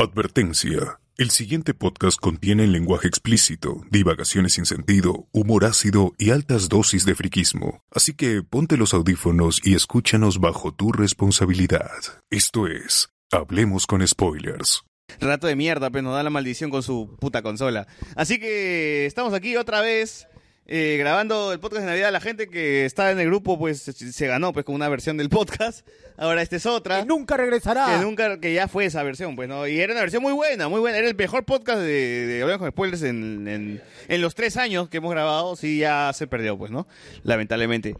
Advertencia. El siguiente podcast contiene lenguaje explícito, divagaciones sin sentido, humor ácido y altas dosis de friquismo. Así que ponte los audífonos y escúchanos bajo tu responsabilidad. Esto es, Hablemos con Spoilers. Rato de mierda, pues nos da la maldición con su puta consola. Así que estamos aquí otra vez eh, grabando el podcast de Navidad. La gente que está en el grupo pues se- ganó pues con una versión del podcast. Ahora esta es otra. Que nunca regresará. Que nunca, que ya fue esa versión, pues, ¿no? Y era una versión muy buena, muy buena. Era el mejor podcast de, de Hablando con Spoilers en, en, en los tres años que hemos grabado. Sí, ya se perdió, pues, ¿no? Lamentablemente.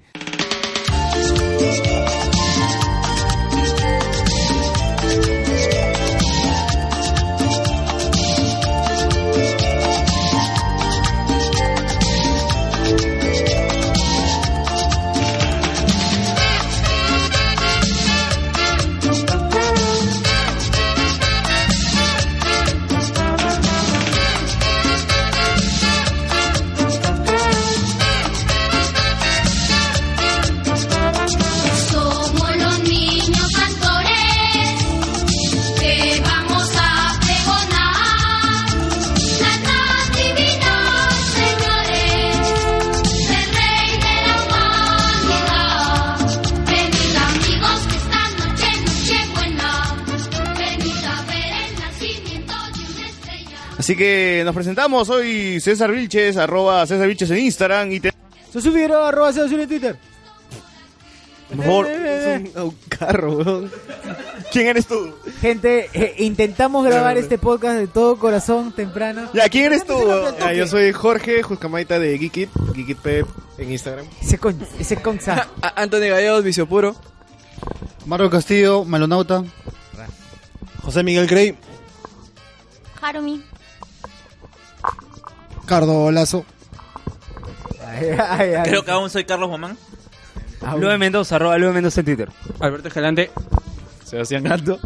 Así que nos presentamos. Soy César Vilches, arroba César Vilches en Instagram. Y te... Se subieron arroba César en Twitter. Por favor, Eh, es un, un carro, weón. ¿Quién eres tú? Gente, eh, intentamos grabar este podcast de todo corazón temprano. Ya, ¿quién eres tú? Ah, yo soy Jorge Juscamaita de Geekit, Geekit Pep en Instagram. Ese, con, ese conza. Anthony Gallegos, Vicio Puro. Marco Castillo, Malonauta. José Miguel Grey. Harumi. Cardo Lazo. Ay, ay, ay. Creo que aún soy Carlos Mamán. Aún. Lube Mendoza, arroba Lube Mendoza en Twitter. Alberto Escalante. Sebastián Gato.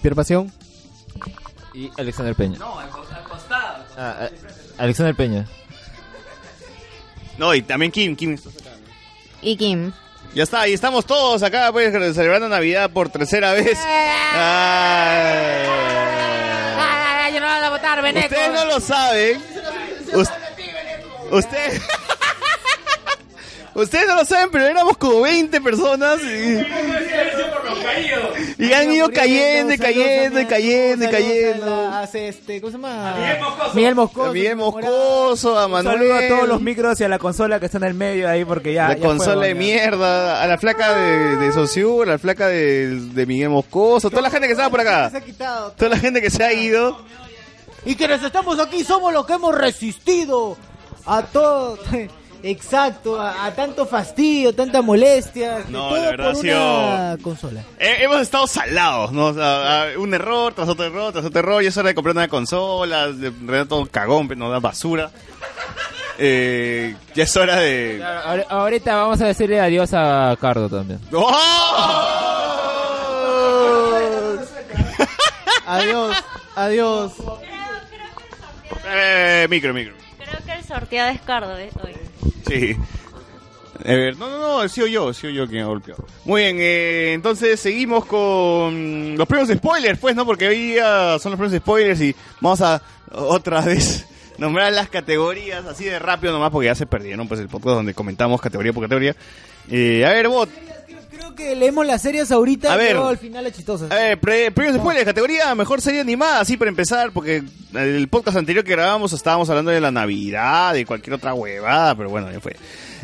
Pierre Pasión. Y Alexander Peña. No, al costado. Alexander Peña. No, y también Kim, Kim. Y Kim. Ya está, y estamos todos acá, pues, celebrando Navidad por tercera vez. Ay. Ustedes no lo saben. Us- Usted... Ustedes no lo saben, pero éramos como 20 personas y, y han ido cayendo y cayendo y cayendo y cayendo. Hace este, ¿cómo se llama? Miguel Moscoso. Miguel Moscoso, a Un Manuel. saludo a todos los micros y a la consola que está en el medio ahí porque ya. La ya fue, consola de mierda, a la flaca de, de Sociur, a la flaca de, de Miguel Moscoso, toda la gente que estaba por Se acá, ha quitado. toda la gente que se ha ido. Y quienes estamos aquí somos los que hemos resistido a todo. Exacto, a, a tanto fastidio, tanta molestia. No, todo la verdad por sido- una consola. Eh, hemos estado salados, ¿no? O sea, a- un error tras otro error tras otro error, y es hora de comprar una consola, de Renato cagón, pero nos da basura. Eh, ya es hora de... Ahora- Ahorita vamos a decirle adiós a Cardo también. ¡Oh! Adiós, adiós. Eh, micro, micro. Creo que el sorteado es Cardo ¿eh? hoy. Sí. A ver, no, no, no, he sido yo, he sido yo quien ha golpeado. Muy bien, eh, entonces seguimos con los premios spoilers, pues, ¿no? Porque hoy día son los premios spoilers y vamos a otra vez nombrar las categorías así de rápido nomás porque ya se perdieron, pues, el podcast donde comentamos categoría por categoría. Eh, a ver, bot, que leemos las series ahorita A y ver. luego al final las chistosas. a ver, pre- premios spoilers, categoría mejor serie animada, así para empezar, porque el podcast anterior que grabamos estábamos hablando de la Navidad, de cualquier otra huevada, pero bueno, ya fue.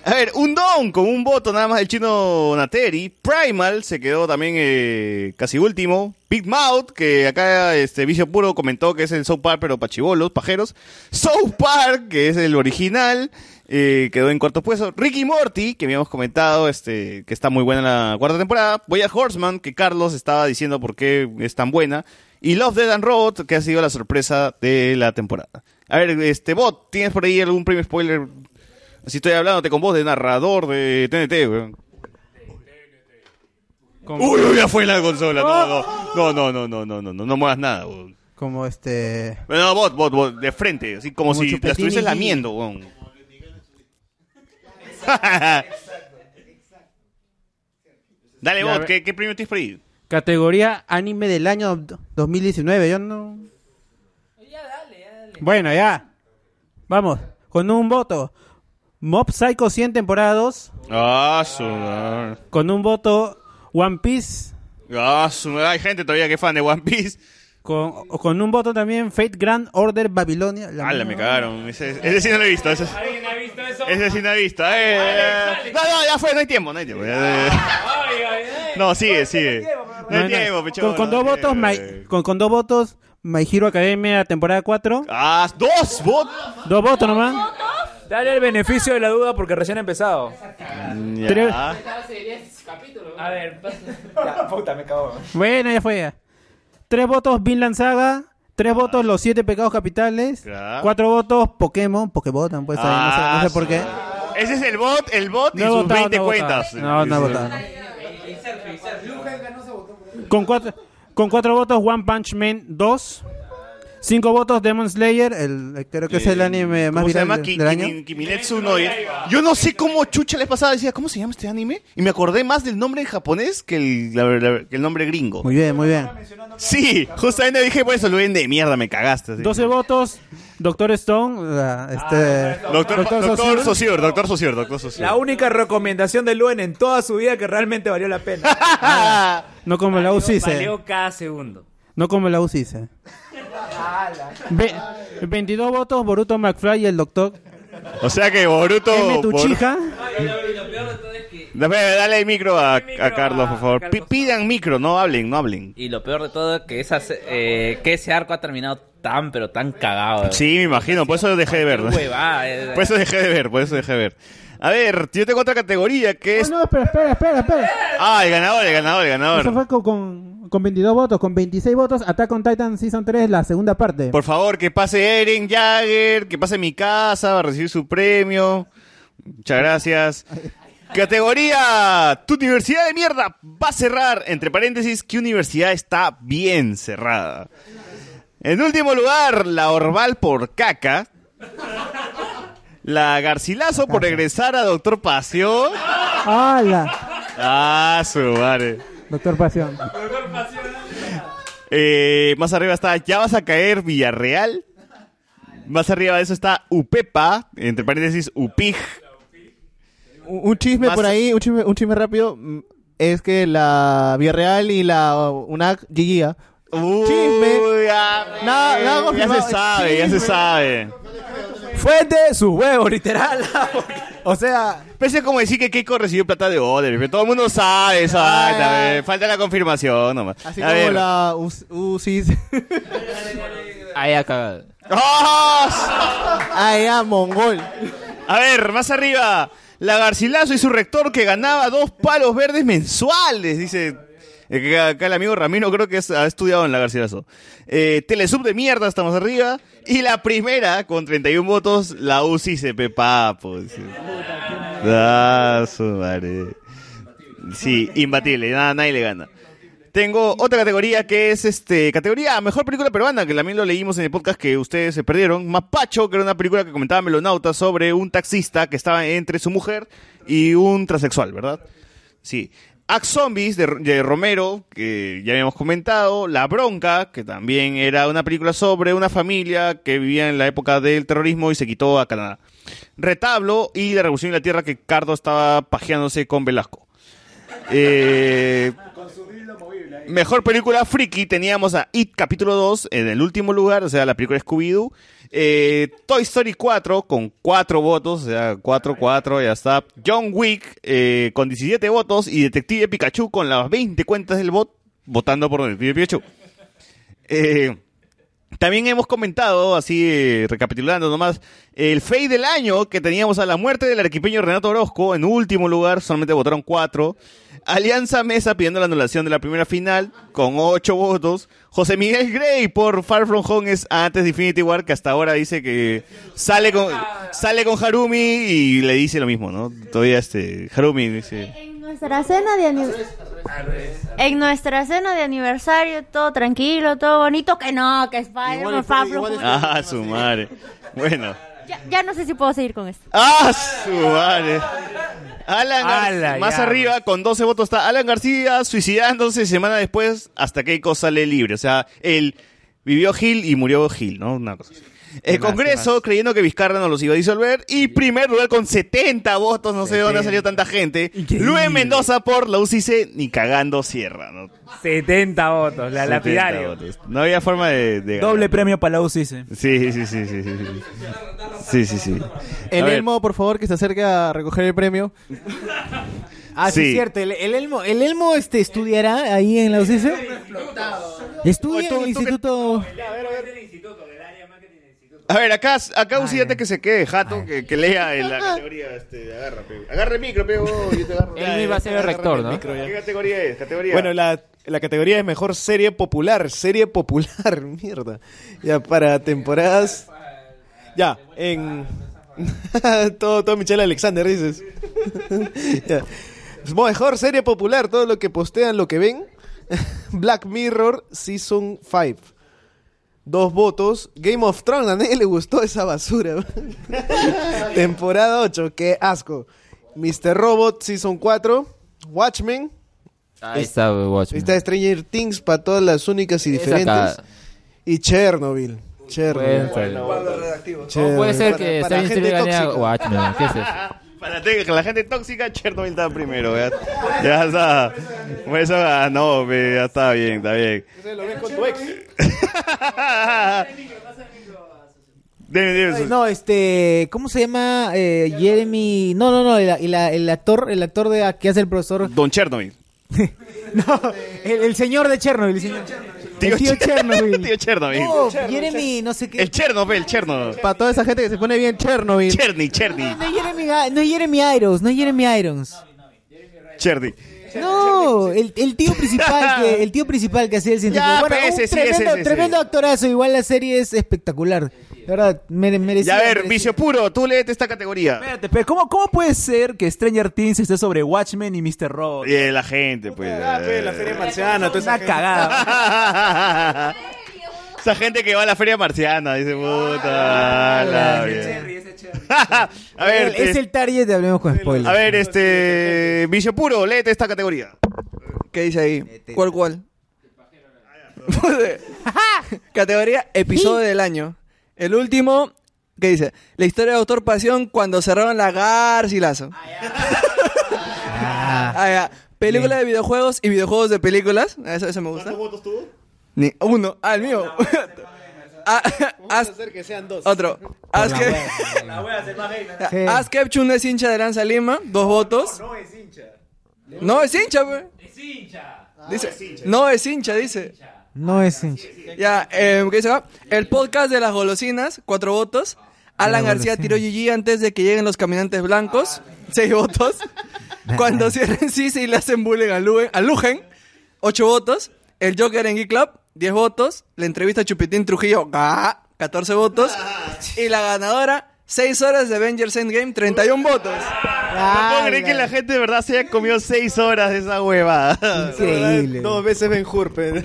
A ver, un don con un voto nada más del chino Nateri. Primal se quedó también eh, casi último. Big Mouth, que acá este Vicio Puro comentó que es el South Park, pero pachibolos, pajeros. South Park, que es el original, eh, quedó en cuarto puesto. Ricky Morty, que habíamos comentado, este, que está muy buena la cuarta temporada. Boya Horseman, que Carlos estaba diciendo por qué es tan buena. Y Love, Dead and Robot, que ha sido la sorpresa de la temporada. A ver, este bot, ¿tienes por ahí algún premio spoiler? Así estoy hablándote con voz de narrador de TNT, weón. Uy, uy, ya fue la consola. No, no, no, no, no, no, no, no, no muevas nada, weón. Como este. Bueno, no, bot, bot, bot, de frente, así como, Como si la estuvieses lamiendo, weón. Dale, Ya, ¿qué, qué premio tienes por ahí? Categoría anime del año d- 2019. Yo no. Bueno, ya. Vamos. Con un voto. Mob Psycho 100 temporada 2. Ah, su madre. Con un voto. One Piece. Ah, su madre. Hay gente todavía que es fan de One Piece. Con, con un voto también Fate Grand Order Babilonia. La ¡Hala, me cagaron! Ese, ese sí no lo he visto. Ese, ¿Alguien ha visto eso? ese sí no he visto. Eh, eh. No, no, ya fue, no hay tiempo, no hay tiempo. Ya, eh. No, sigue, sigue. No hay tiempo, Con, pichón, con no dos votos. My, con, con dos votos, My Hero Academia temporada 4. ¡Ah, dos votos! Dos votos nomás. Dale el beneficio de la duda porque recién ha empezado. Tres- A ver, ya, puta, me cago. Bueno, ya fue ya. Tres votos Vinland Saga. Tres votos Los Siete Pecados Capitales. Ya. Cuatro votos Pokémon. Pokémon, pues ahí, no, sé, no sé por qué. Ese es el bot, el bot y No he sus votado, 20 no cuentas. votado. No, no he votado. Con cuatro, con cuatro votos One Punch Man 2. Cinco votos Demon Slayer. El, creo que es el anime más ¿Cómo se viral llama? del, del año. Kimi- Kiminetsu no. Yo no sé cómo chucha les pasaba. Decía, ¿cómo se llama este anime? Y me acordé más del nombre en japonés que el, la- la- que el nombre gringo. Muy bien, muy bien. Sí, justamente dije, por eso lo ven de mierda, me cagaste. así. 12 votos Doctor Stone. la- este, Doctor, doctor, Saussure. Saussure, doctor Saussure, doctor Saussure. La única recomendación de Luen en toda su vida que realmente valió la pena. No como la UCICE. Valió cada segundo. No como la UCICE. Ve- 22 votos Boruto McFly y el Doctor O sea que Boruto... M. Tuchija. Dame, dale el micro a, a Carlos, por favor. Pi- pidan micro, no hablen, no hablen. Y lo peor de todo es que, esa, se- eh, que ese arco ha terminado tan, pero tan cagado. Sí, me imagino, por eso dejé de ver. Eh. Por eso dejé de ver, por eso dejé de ver. A ver, yo tengo otra categoría que es... Oh, no, espera, espera, espera, espera. Ah, el ganador, el ganador, el Eso ganador. fue con, con, con 22 votos. Con 26 votos, Attack on Titan Season 3, la segunda parte. Por favor, que pase Eren Jagger, que pase mi casa, va a recibir su premio. Muchas gracias. Categoría, tu universidad de mierda va a cerrar, entre paréntesis, ¿qué universidad está bien cerrada? En último lugar, la Orval por caca. La Garcilaso por regresar a Doctor Pasión. ¡Hala! Ah, su madre. Doctor Pasión. Eh, más arriba está Ya vas a caer Villarreal. Más arriba de eso está Upepa, entre paréntesis Upig. Un chisme Más- por ahí, un chisme, un chisme rápido, mm, es que la Villarreal y la UNAC GGA. Chisme. Nada, nada ya se sabe, ya se chisme. sabe. Fuente, sus huevos, literal. O sea, Parece como decir que Keiko recibió plata de Oder, pero todo el mundo sabe esa Ah. vaina, falta la confirmación nomás. así A como ver. la UCIS. Ahí ha cagado. ¡Ah! ah, ya, mongol. A ver, más arriba, la Garcilaso y su rector que ganaba dos palos verdes mensuales, dice. Acá el amigo Ramiro creo que ha estudiado en la Garcilaso. Eh, Telesub de mierda, estamos arriba. Y la primera, con 31 votos, la UCI se papo. dice. Ah, su madre. Sí, imbatible, nada, nadie le gana. Tengo otra categoría que es este categoría mejor película peruana, que también lo leímos en el podcast que ustedes se perdieron. Mapacho, que era una película que comentaba Melonauta sobre un taxista que estaba entre su mujer y un transexual, ¿verdad? Sí. Ax Zombies de, de Romero, que ya habíamos comentado. La Bronca, que también era una película sobre una familia que vivía en la época del terrorismo y se quitó a Canadá. Retablo y La Revolución de la Tierra, que Cardo estaba pajeándose con Velasco. Eh, Mejor película friki teníamos a It capítulo 2 en el último lugar, o sea, la película Scooby-Doo. Eh, Toy Story 4 con 4 votos, o sea, 4, 4, ya está. John Wick eh, con 17 votos y Detective Pikachu con las 20 cuentas del bot votando por Detective Pikachu. Eh, también hemos comentado, así recapitulando nomás, el fade del año que teníamos a la muerte del arquipeño Renato Orozco. En último lugar, solamente votaron cuatro. Alianza Mesa pidiendo la anulación de la primera final con ocho votos. José Miguel Grey por Far From Home es antes de Infinity War, que hasta ahora dice que sale con, sale con Harumi y le dice lo mismo, ¿no? Todavía este, Harumi dice... En nuestra cena de aniversario. En nuestra cena de aniversario, todo tranquilo, todo bonito. Que no, que Spider-Man. Ah, su madre. Bueno. Ya, ya no sé si puedo seguir con esto. ¡Ah, su madre! Alan Ala, más ya, arriba, con 12 votos está Alan García suicidándose semana después hasta Keiko sale libre. O sea, él vivió Gil y murió Gil, ¿no? Una cosa así. El más, Congreso, creyendo que Vizcarra no los iba a disolver. Y primer lugar con 70 votos, no sé de dónde ha salido tanta gente. Luis Mendoza por la UCC, ni cagando cierra, ¿no? 70 votos, la 70 lapidario. votos. No había forma de... de ganar. Doble premio para la UCI. Sí, sí, sí, sí, sí, sí. Sí, sí, sí. El A ver. Elmo, por favor, que se acerque a recoger el premio. Ah, sí, Sí. es cierto. El, el Elmo, el Elmo este, estudiará ahí en la UCC. Estudia en el instituto. A ver, acá, acá un siguiente que se quede, Jato, que, que lea en la categoría, este, agarra, pe. Agarra el micro, pego, yo te agarro. Él iba a ser el rector, ¿no? ¿Qué categoría es? Categoría. Bueno, la, la categoría es mejor serie popular. Serie popular, mierda. Ya, para temporadas. Ya, en. todo, todo Michelle Alexander, dices. Ya. Mejor serie popular, todo lo que postean, lo que ven. Black Mirror Season 5. Dos votos. Game of Thrones, a nadie le gustó esa basura. Temporada 8, qué asco. Mr. Robot Season 4. Watchmen. Ahí está, Watchmen. Está Stranger Things para todas las únicas y diferentes. Y Chernobyl. Chernobyl. Bueno, Chernobyl. ¿Cómo puede ser Para- que para Stranger gente Things gane a. Watchmen? ¿Qué es eso? Para la gente tóxica, Chernobyl está primero, ya, ya está. Por eso ganó, pe, ya está bien, está bien. Lo ves con tu ex. Dime, dime, Ay, No, este, ¿cómo se llama? Eh, Jeremy, no, no, no, el, el- el actor, el actor de que hace el profesor, Don Chernobyl. no, el, el señor de Chernobyl, el señor, el tío Chernobyl. Tío Chernobyl. No, Jeremy, no sé qué. El Chernobyl, el Chernobyl. Para toda esa gente que se pone bien Chernobyl. Cherny, Cherny, No es Jeremy, no es Jeremy Irons, no es Jeremy Irons. Cherny. No, el, el tío principal que el tío principal que hacía el científico. Ya, bueno, pe, un ese tremendo, ese, ese, tremendo actorazo, igual la serie es espectacular. De verdad, mere, merecía. Ya, a ver, merecía. vicio puro, tú léete esta categoría. Espérate, pero ¿cómo, ¿cómo puede ser que Stranger Things esté sobre Watchmen y Mr. Robot? Y la gente, pues. Ah, pe, la feria marciana, toda esa cagada. Esa gente que va a la feria marciana, dice puta. la vida. a ver, es este- el target de Hablemos con Spoilers. a ver, este. Vicio puro, léete esta categoría. ¿Qué dice ahí? ¿Cuál, cuál? Categoría episodio del año. El último, ¿qué dice? La historia de Autor Pasión cuando cerraron la Garcilaso. Ah, ya. Película de videojuegos y videojuegos de películas. Ah, Eso, eso me gusta. votos tuvo? Ni uno. Ah, el mío. Ah, As- hacer que sean dos. otro. Askepchun es hincha de Lanza Lima. Dos votos. No es hincha. No es hincha, pues. Dice, no es hincha, dice. No es hincha. Ya, eh, ¿qué dice acá? El podcast de las golosinas, cuatro votos. Alan García tiró GG antes de que lleguen los caminantes blancos, seis votos. Cuando cierren Cise y le hacen bullying a, Luen- a Lugen, ocho votos. El Joker en Geek Club, diez votos. La entrevista a Chupitín Trujillo, ¡ah! 14 votos. Y la ganadora, seis horas de Avengers Endgame, 31 votos. No puedo creer que la gente de verdad se haya comido seis horas de esa hueva. Increíble. Dos veces Ben Hur, pe.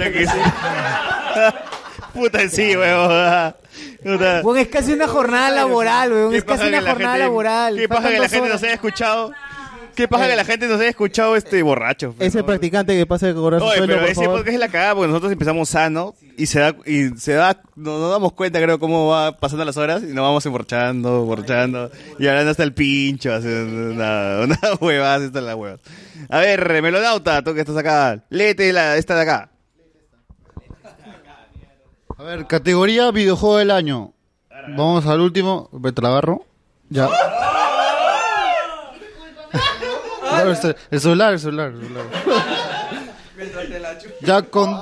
Puta sí, huevón. Puta. Bueno, es casi una jornada laboral, weón. ¿Qué Es casi paja una que la jornada gente- laboral. ¿Qué pasa Faltan que la dos gente horas. nos haya escuchado? ¿Qué pasa que la gente nos haya escuchado este borracho? Ese practicante que pase con su Oye, sueldo, pero por ese favor. podcast es la cagada porque nosotros empezamos sano y se da, y se da, no nos damos cuenta creo cómo va pasando las horas y nos vamos emborchando, emborchando y hablando hasta el pincho, haciendo una, una huevada, esta es la hueva. A ver, Melonauta, tú que estás acá, léete la, esta de acá. A ver, categoría videojuego del año. Vamos al último. Agarro. Ya. Este- el celular, el celular, el celular. Ya con.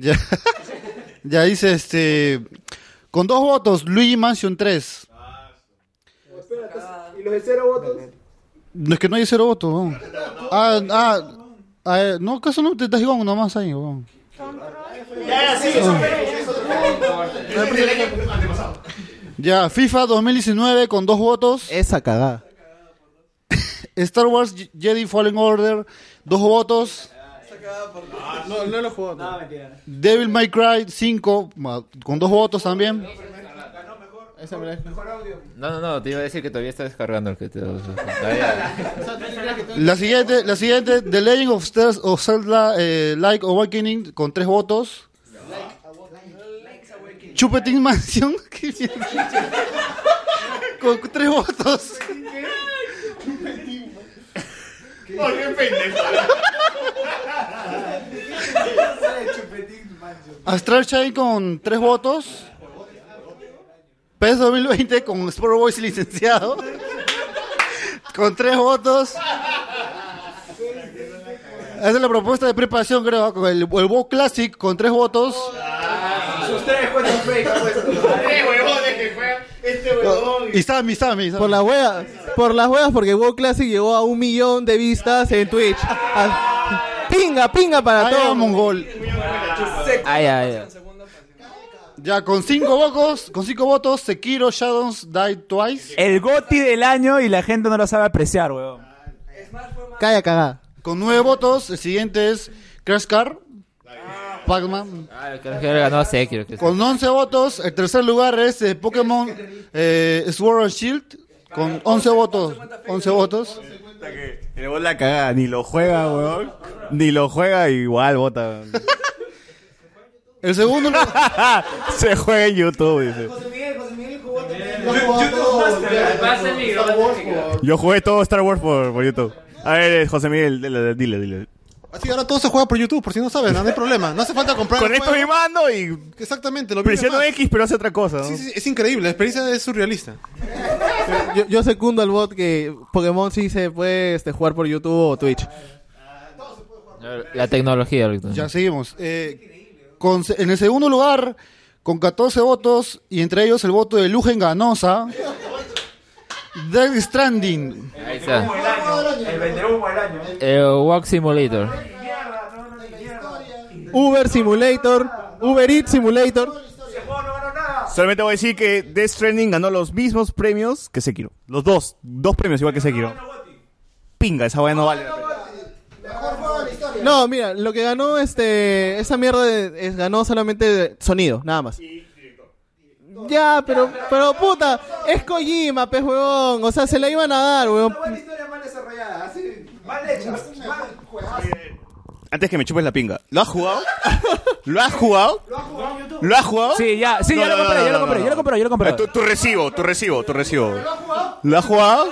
Ya, ya dice este. Con dos votos, Luigi Mansion 3. ¿Y los de cero votos? No es que no hay cero votos, weón. Ah, ah, ah, no, acaso no te estás igual nomás ahí, weón. Ya, FIFA 2019 con dos votos. Esa cagada. Star Wars Jedi Fallen Order, dos votos. No, no lo juego. Devil May Cry 5 ma- con dos votos también. No, no, no, te iba a decir que todavía está descargando el que te... Todavía- La siguiente, la siguiente, The Legend of, Stars, of Zelda eh, Like Awakening con tres votos. Chupetín Mansion con tres votos. Qué pendejo. Astral Chain con tres votos. PES 2020 con Sport Boys licenciado. con tres votos. Esa es la propuesta de preparación, creo, con el, el WoW Classic con tres votos. Sus tres puesto. Tres huevones que juegan este huevón. Y Sammy, Sammy. Por las huevas, por las huevas, porque WoW Classic llegó a un millón de vistas en Twitch. Ah, Pinga, pinga para Ay, todo. mongol. Ay, ay, ay. Ya, con cinco votos, con cinco votos, Sekiro Shadows Die Twice. El goti del año y la gente no lo sabe apreciar, weón. Calla, cagada. Con nueve votos, el siguiente es Crash Car. Pac-Man. Ah, creo que ganó a Sekiro. Que Con 11 votos, el tercer lugar es eh, Pokémon eh, Sword and Shield. Con 11 votos. 11 votos. El gol la cagada, ni lo juega, weón. Ni lo juega, igual vota. El segundo Se juega en YouTube, dice. Yo jugué todo Star Wars por, por YouTube. A ver, José Miguel, dile, dile. Así ahora todo se juega por YouTube, por si no sabes, no, no hay problema. No hace falta comprar. el Conecto juego. mi mando y Exactamente, lo mismo presiono más. X, pero hace otra cosa. ¿no? Sí, sí, es increíble, la experiencia es surrealista. Yo, yo secundo al bot que Pokémon sí se puede este, jugar por YouTube o Twitch. La tecnología ahorita. Ya seguimos. Eh, con, en el segundo lugar, con 14 votos, y entre ellos el voto de Lugen Ganosa. Death Stranding. Ahí está. El vendehumo del año. El Walk Simulator. Uber Simulator, Uber Eats Simulator. Solamente voy a decir que Death Stranding ganó los mismos premios que Sekiro. Los dos. Dos premios igual que Sekiro. Pinga, esa weá no vale. No, mira, lo que ganó este esa mierda de- es, ganó solamente sonido, nada más. Ya, pero pero puta, es Kojima, pez huevón, o sea, se la iban a dar, huevón. historia mal desarrollada, así, mal hecha. Mal. Antes que me chupes la pinga. ¿Lo has jugado? ¿Lo has jugado? ¿Lo has jugado? Sí, ya, sí, ya lo compré, ya lo compré, ya lo compré, ya lo compré. Tu, tu recibo, tu recibo, tu recibo. ¿Lo has jugado?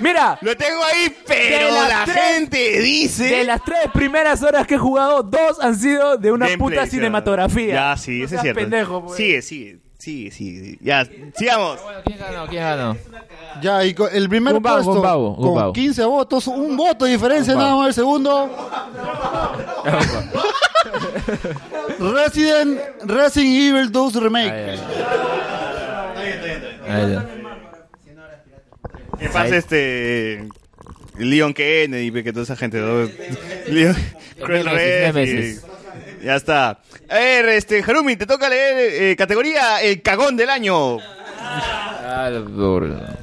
Mira, Lo tengo ahí, pero de la tres- gente dice... de las tres primeras horas que he jugado, dos han sido de una Gameplay, puta cinematografía. Ya, sí, No ese es cierto. pendejo, pues. Sigue, sigue, sigue, sigue. Ya, sigamos. ¿Quién ganó? ¿Quién ganó? Ya, y con el primer puesto, con Gumbao. 15 votos, un voto de diferencia nada más el segundo. Resident, Resident Evil 2 Remake. Ahí, ahí. ¿Qué pasa este... Leon Kennedy, que toda esa gente... ¿no? Leon... Cruel Nemesis, Red, y- Nemesis. Ya está. A ver, este, Harumi, te toca leer eh, categoría El Cagón del Año. Ah, burla.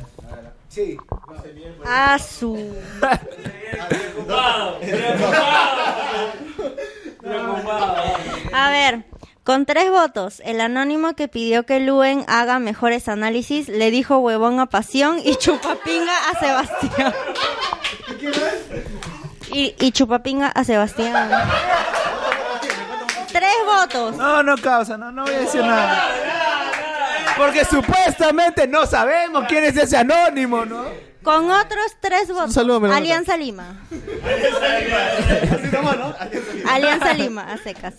A su. A ver, con tres votos, el anónimo que pidió que Luen haga mejores análisis le dijo huevón a Pasión y chupapinga a Sebastián. Y, y chupapinga a Sebastián. Tres votos. No, no causa, no, no voy a decir nada. Porque supuestamente no sabemos quién es ese anónimo, ¿no? Con otros tres votos. saludo. Alianza Lima. Alianza Lima, a secas.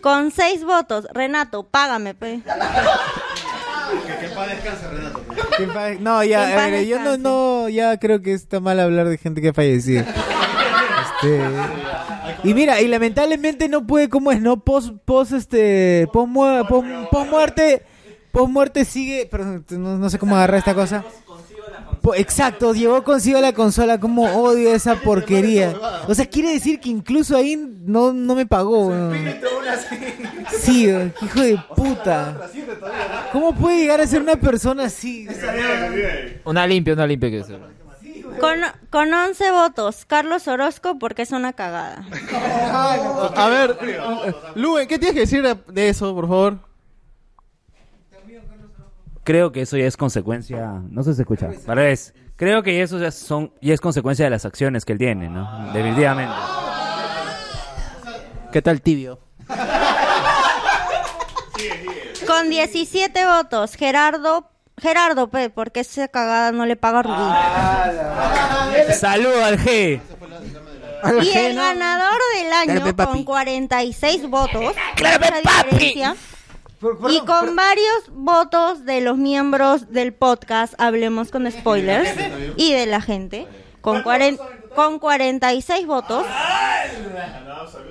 Con seis votos, Renato, págame, pe. Que en paz- No, ya, Que en a paz ver, yo no, descanse. no, ya creo que está mal hablar de gente que ha fallecido. Este, y mira, y lamentablemente no puede, ¿cómo es? No, post, post, este, post, mu- post, post muerte, post muerte sigue, perdón, no, no sé cómo agarrar esta cosa. Exacto, llevó consigo la consola, como odio esa porquería. O sea, quiere decir que incluso ahí no, no me pagó. Sí, hijo de puta. ¿Cómo puede llegar a ser una persona así? Una limpia, una limpia que sea. Con, con 11 votos, Carlos Orozco porque es una cagada. A ver, Luen, ¿qué tienes que decir de- eso, por favor? creo que eso ya es consecuencia. No sé si se escucha. Al revés. Creo que eso ya, son, ya es consecuencia de las acciones que él tiene, ¿no? Definitivamente. ¿Qué tal tibio? Con 17 votos, Gerardo. Gerardo, pe, porque esa cagada no le paga a Rubí. Salud al G. Y el ganador del año con 46 votos, mucha diferencia, y con varios votos de los miembros del podcast Hablemos con Spoilers y de la gente, con, cuaren- con 46 votos,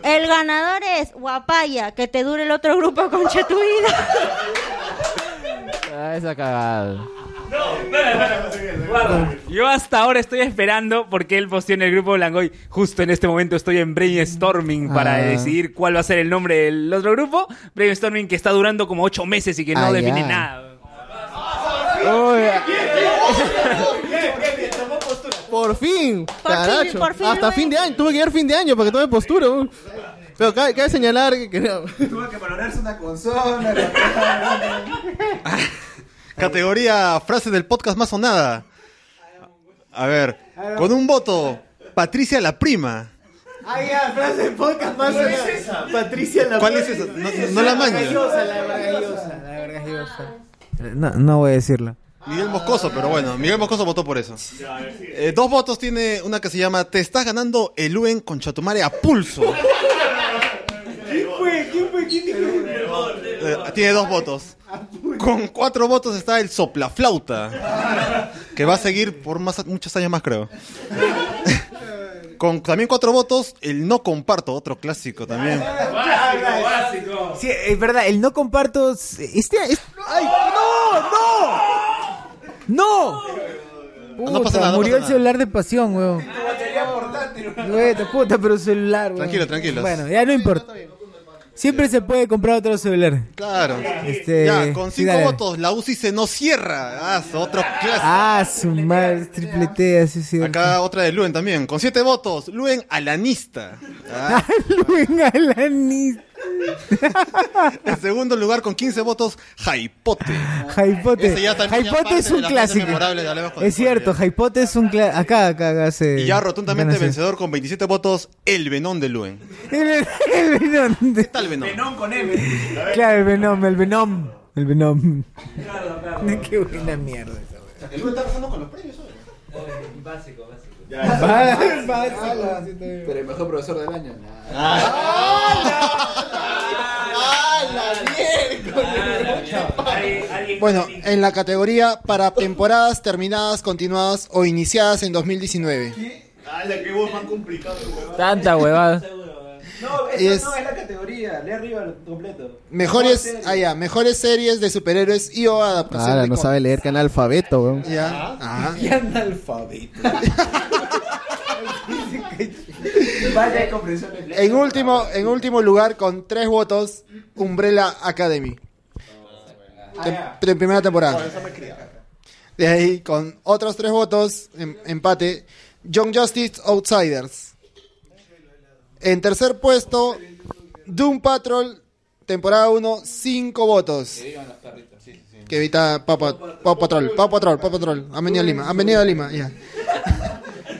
el ganador es Guapaya, que te dure el otro grupo con tu vida. Ah, esa cagada. Guarda, Yo hasta ahora estoy esperando porque él posteó en el grupo Blangoy. Justo en este momento estoy en brainstorming para Ah. decidir cuál va a ser el nombre del otro grupo. Brainstorming que está durando como ocho meses y que no Ah, define ya. nada. Por fin, Por caracho. fin, por fin, Hasta fin de año, tuve que llegar fin de año para que tome postura. Pero cabe, cabe señalar que, que- Tuvo que valorarse una consola. Categoría frase del podcast más sonada. A ver, con un voto, Patricia la prima. Ah, ya, frase de podcast más sonada. Patricia la ¿Cuál es esa? No, no la maña. Vergallosa, la vergallosa, la vergallosa. No, no voy a decirlo. Miguel Moscoso, pero bueno, Miguel Moscoso votó por eso. Eh, dos votos tiene una que se llama Te estás ganando el Luen con Chatumare a pulso. ¿Quién fue? ¿Quién fue? ¿Quién dijo? Eh, tiene dos votos. Con cuatro votos está el soplaflauta. Que va a seguir por más, muchos años más, creo. Con también cuatro votos, el no comparto, otro clásico también. Sí, es verdad, el no comparto. Este, este- ¡Ay! ¡No! ¡No! ¡No! No pasa nada, no murió pasa el nada. celular de pasión, weón. Güey, puta, pero celular, weón. Tranquilo, tranquilos. Bueno, ya no importa. Siempre se puede comprar otro celular. Claro. Este, ya, con sí, cinco dale. votos, la UCI se no cierra. Ah, otro clásico. Ah, su madre, triple T, así sí. Acá otra de Luen también. Con siete votos, Luen alanista. Ah. Luen Alanis. En segundo lugar, con 15 votos, Jaipote. Jaipote. Jaipote es de un clásico. de Es cierto, Jaipote es un clásico. Acá, acá, acá se. Y ya rotundamente vencedor con 27 votos, el Venón de Luen. El, el Venom. ¿Qué tal Venón? Venom con M. Claro, el Venom, el Venom. El Venom. Qué buena mierda esa El Luen está pasando con los premios hoy. Básico, básico. Pero el mejor profesor del año. Bueno, en la categoría para temporadas terminadas, continuadas o iniciadas en 2019. ¡Hala, qué voz más complicado, weón! Tanta huevada. No, Y eso es- no es la categoría. Lee arriba el completo. Mejores, ah, ya, mejores series de superhéroes y o adaptación Ahora no cómics. sabe leer que analfabeto, weón. Ya. Ajá. Y analfabeto. Vaya comprensión. En último, en último lugar, con tres votos, Umbrella Academy. Tem- de primera temporada. De ahí, con otros tres votos, em- empate, Young Justice Outsiders. En tercer puesto, Doom Patrol, temporada 1, cinco votos. Que evita Papa, Pau Patrol, Pau Patrol, Pau Patrol. Han venido a Lima, han venido a Lima, ya.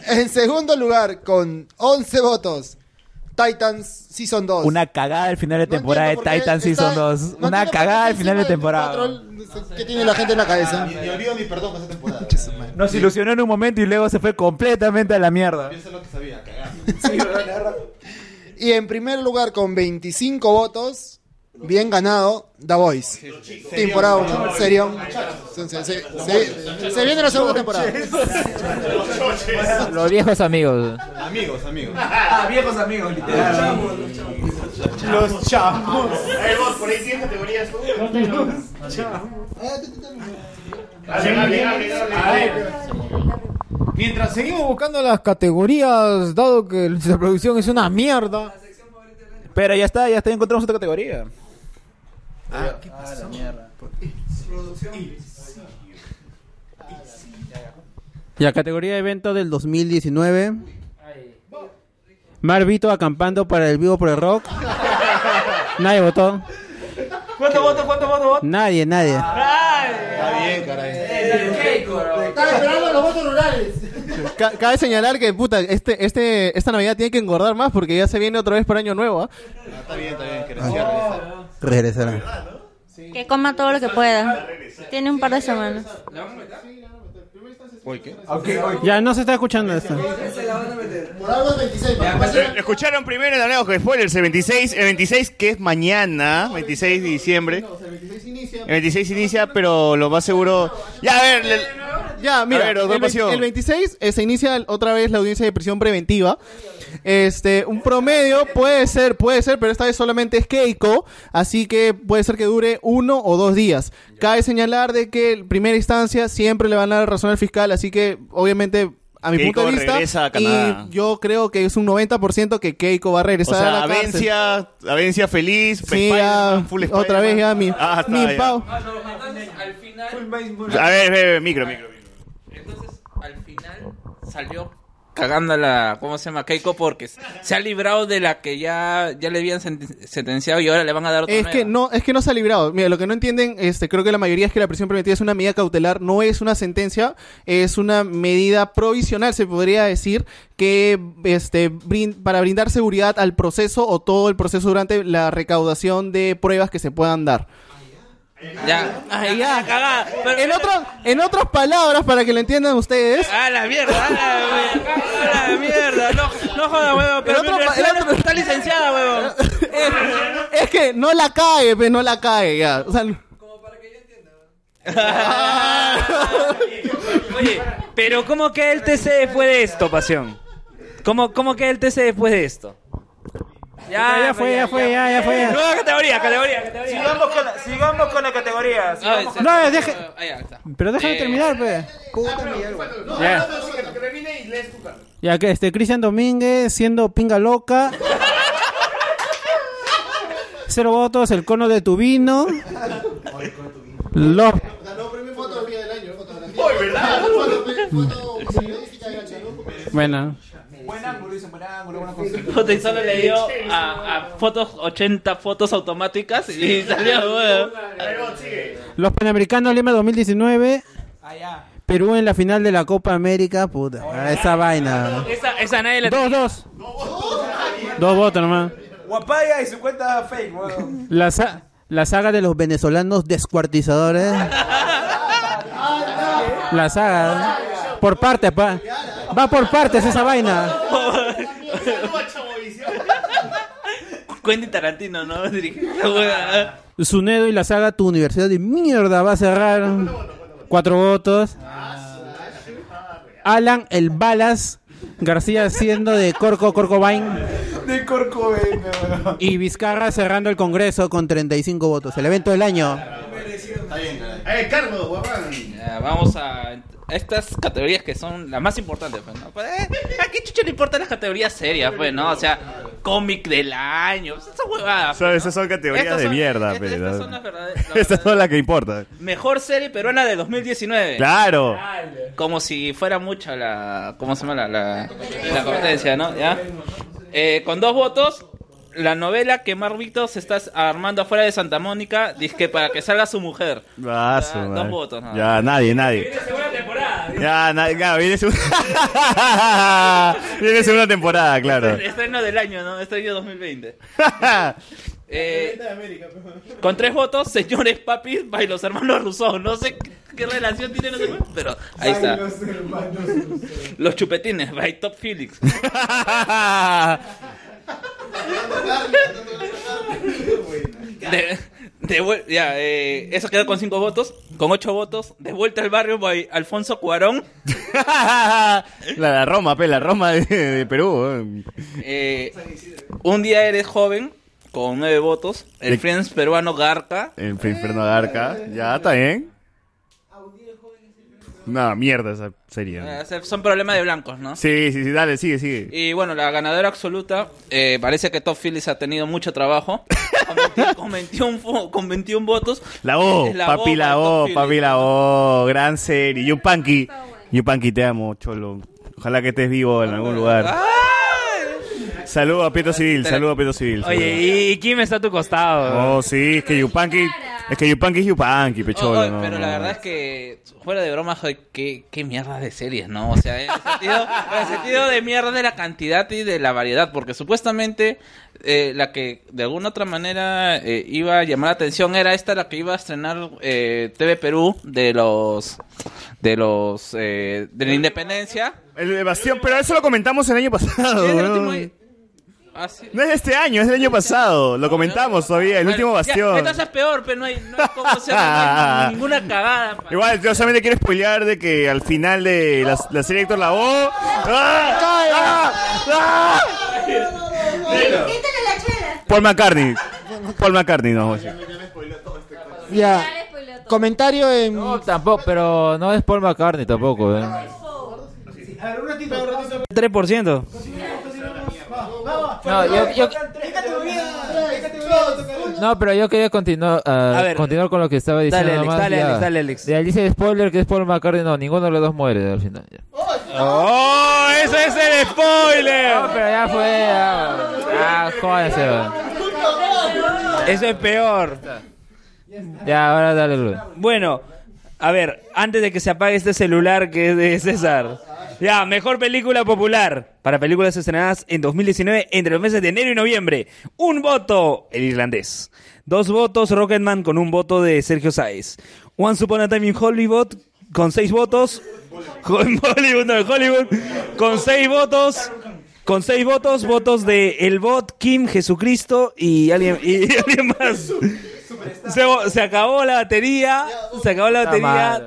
En segundo lugar, con 11 votos, Titans Season 2. Una cagada al final de temporada de Titan Season 2. Una cagada al final de temporada. ¿Qué tiene la gente en la cabeza? Ni, ni olvido ni perdón con esa temporada. Nos ilusionó en un momento y luego se fue completamente a la mierda. Piensa lo que sabía, cagar. Y en primer lugar, con 25 votos, bien ganado, The Voice. Temporada 1, serión. Se, se- se- se- se viene la segunda temporada. Los viejos amigos. Amigos, amigos. Ah, viejos amigos, literal. Los chamos. Eh, vos, por ahí tienes categorías tú. Hablen, hablen, hablen, hablen. Mientras seguimos buscando las categorías, dado que la producción es una mierda. Pero ya está, ya está, ya encontramos otra categoría. Ah, ¿qué pasó? La categoría de evento del 2019. Marvito acampando para el vivo por el rock. Nadie votó. ¿Cuánto voto? ¿Cuánto voto? voto? Nadie, nadie. Está bien, Estaba esperando los votos rurales. Ca- cabe señalar que, puta, este, este, esta Navidad tiene que engordar más porque ya se viene otra vez por año nuevo, ¿ah? Está bien, está bien. Que Regresarán. Que coma todo lo que pueda. Tiene un par de semanas. Ya no se está escuchando esto. Por algo es 26. para que pase- Escucharon primero en la nueva spoilers, el 26, el 26 que es mañana, 26 de diciembre. El 26 inicia, pero lo más seguro... Ya, a ver, le- Ya, mira, A ver, el, Pasión. el 26 eh, se inicia otra vez la audiencia de prisión preventiva. Este, un promedio puede ser, puede ser, pero esta vez solamente es Keiko, así que puede ser que dure uno o dos días. Cabe señalar de que en primera instancia siempre le van a dar razón al fiscal, así que obviamente a mi Keiko punto de vista a y yo creo que es un 90% que Keiko va a o regresar a sea, la cárcel. Avencia, Avencia feliz, Sí, ya, full otra vez ya mi, Ah, está, mi ya. pau. A ver, micro, micro. Al final salió cagando la ¿cómo se llama? Keiko porque se ha librado de la que ya ya le habían senten- sentenciado y ahora le van a dar otra Es nueva. que no, es que no se ha librado. Mira, lo que no entienden, este, creo que la mayoría es que la prisión preventiva es una medida cautelar, no es una sentencia, es una medida provisional, se podría decir, que este brin- para brindar seguridad al proceso o todo el proceso durante la recaudación de pruebas que se puedan dar. Ya, ay, ya, cagada. Pero- En otras, en otras palabras, para que lo entiendan ustedes. ¡A la mierda! ¡A la mierda! ¡A la mierda! No, no joda, huevón. Pero El otro- el otro- está licenciada, huevón. Es que no la cae, pues no la cae ya. O sea, Oye, pero ¿cómo queda el TC después de esto, pasión? ¿Cómo, cómo queda el TC después de esto? Ya, ya fue, ya fue, ya, ya fue. ya. Nueva categoría, categoría, categoría. Sigamos con la, sigamos con la categoría. sigamos con- No, deje- Ahí está. Pero déjame Eh, terminar, pues. Ya. Ya que este Cristian Domínguez siendo pinga loca. Cero votos, el cono de tu vino. Los bueno. Dice, buen ángulo, buena cosa. Y solo le dio a, a fotos, 80 fotos automáticas y salió. Los Panamericanos Lima 2019. Perú en la final de la Copa América, puta. ah, Esa vaina. Esa, esa nadie la Dos, dos. Dos votos nomás. Guapaya y su cuenta fake, weón. La, sa- la saga de los venezolanos descuartizadores. La saga. ¿eh? Por partes, pa. Va por partes esa vaina. Quentin Tarantino, ¿no? Dirige la huevada. Sunedo y la saga Tu Universidad de Mierda va a cerrar. Cuatro votos. Alan el Balas García siendo de Corco Corcovain. De Corcovain, weón. Y Vizcarra cerrando el Congreso con 35 votos. El evento del año. ¡Eh, Carlos, guapán! Ya, vamos a estas categorías que son las más importantes, pues, ¿no? Pues, eh, ¿A qué chucho le importan las categorías serias, pues, no? O sea, cómic del año, esas huevadas. Son- pues, esas son categorías Estas de son- mierda, estas- pero- estas son las verdaderas- Estas son las que importan. Mejor serie peruana de 2019. Claro. Como si fuera mucha la. ¿Cómo se llama la, la, la competencia, no? ¿Ya? Eh, con dos votos, la novela que Mar Víctor se está armando afuera de Santa Mónica, dice para que salga su mujer. Ah, su dos votos, nada Ya, nadie, nadie. Ya, nadie, claro, viene segunda... viene segunda temporada, claro. Estreno del año, ¿no? Estreno 2020. Eh, con tres votos, señores papis, by los hermanos Rousseau. No sé qué, relación tienen los hermanos, pero ahí está. Los chupetines, by Top Felix. De, de ya, eh, eso quedó con cinco votos. Con ocho votos, de vuelta al barrio by Alfonso Cuarón. La, la Roma, pe, la Roma de, de Perú. eh. Eh, un día eres joven, con nueve votos. El De- Friends peruano Garca. El Inferno de Arca. Ya, está bien. No, mierda esa serie. Eh, son problemas de blancos, ¿no? Sí, sí, sí, dale, sigue, sigue. Y bueno, la ganadora absoluta, eh, parece que Top Phillips ha tenido mucho trabajo. Con 21, con 21 vo- con 21 votos. La O, la papi O la O, Phillips. papi la O, gran serie. Yupanqui, Yupanqui te amo, cholo. Ojalá que estés vivo en algún lugar. Saludo a Pieto Civil, saludo a Pieto Civil. Oye, y, y Kim está a tu costado. Oh, sí, es que Yupanqui, es que Yupanqui es Yupanqui, pecholo. Oh, oh, no, pero la verdad es que, fuera de broma, qué, qué mierda de series, ¿no? O sea, en el, sentido, en el sentido de mierda de la cantidad y de la variedad, porque supuestamente eh, la que de alguna otra manera eh, iba a llamar la atención era esta, la que iba a estrenar eh, TV Perú de los, de los, eh, de la independencia. El de Bastión, pero eso lo comentamos el año pasado. Sí, es del weón. último- Ah, sí. No es de este año, es del año pasado. Lo comentamos todavía, el Bueno, último ya, Bastión. entonces es peor, pero no hay, no hay cómo hacer no hay ninguna cagada. pa. Igual, yo solamente quiero spoilear de que al final de la, la serie Héctor Lavoe... ¡Ah! ¡Ah! ¡Ah! Paul McCartney. Paul McCartney, no. Ya. Comentario en. No, tampoco, pero no es Paul McCartney tampoco, eh. 3%. No, yo, yo- no, pero yo quería continuar, ah, A ver. continuar con lo que estaba diciendo. Dale, Alex, nomás, dale, ya. Alex, dale, Alex. Ya dice spoiler que es Paul McCartney, no, ninguno de los dos muere al final. ya. ¡Oh! ¡Ese es el spoiler! No, pero ya fue, ya, ah, jódanse, va. Eso es peor. Ya, ahora dale, Luis. Bueno, a ver, antes de que se apague este celular que es de César. Ya, mejor película popular para películas estrenadas en 2019 entre los meses de enero y noviembre. Un voto, El Irlandés. Dos votos, Rocketman con un voto de Sergio Sáez. Once Upon a Time in Hollywood con seis votos. En Hollywood, no, Hollywood. Con seis votos. Con seis votos, votos de El Bot, Kim, Jesucristo y alguien, y alguien más. Se, se acabó la batería. Se acabó la batería.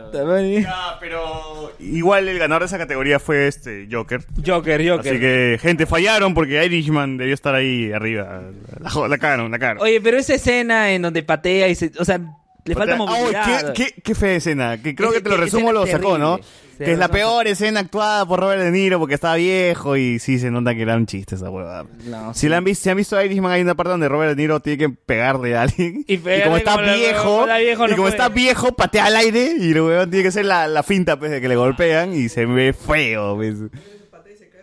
Ya, pero igual el ganador de esa categoría fue este Joker. Joker, Joker. Así que, gente, fallaron porque Irishman debió estar ahí arriba. La, la cagaron, la cagaron. Oye, pero esa escena en donde patea y se. O sea, le falta movilidad. qué, qué, qué fea escena. Que creo Ese- que te lo resumo, lo sacó, ¿no? terrible. Sí, que es la peor escena actuada por Robert De Niro porque estaba viejo y sí se nota que era un chiste esa huevada. No, si, la han visto, si han visto Irishman, hay una parte donde Robert De Niro tiene que pegarle a alguien. Y Y, como está como viejo, la viejo y no como puede. está viejo, patea al aire y el huevón tiene que hacer la, la finta pues, de que le golpean y se ve feo. pues.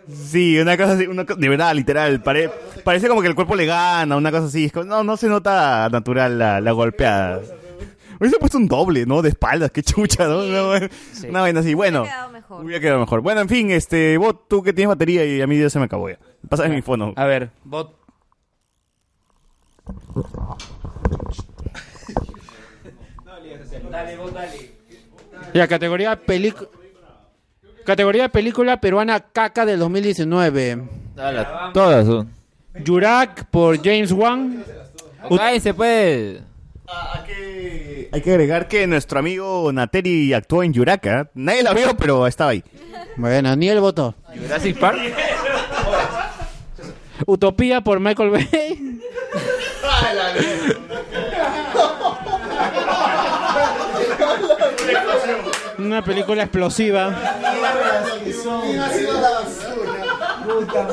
Sí, una cosa así, una co- de verdad, literal. pare- parece como que el cuerpo le gana, una cosa así. Es no, no se nota natural la, la golpeada. Hubiese puesto un doble, ¿no? De espaldas, qué chucha, ¿no? Una, vaina- una vaina así. Bueno, hubiera quedado mejor. Bueno, en fin, este, vos, tú que tienes batería y a mí ya se me acabó ya. Pásame mi fono. A ver, bot. Dale, vos dale. Ya, categoría película. Categoría película peruana caca del 2019. Todas son. Yurak por James Wan. Ay, se puede. Hay que agregar que nuestro amigo Nateri actuó en Yuraka. Nadie la vio, pero estaba ahí. Bueno, ni el voto. Jurassic Park. Utopía por Michael Bay. Una película explosiva.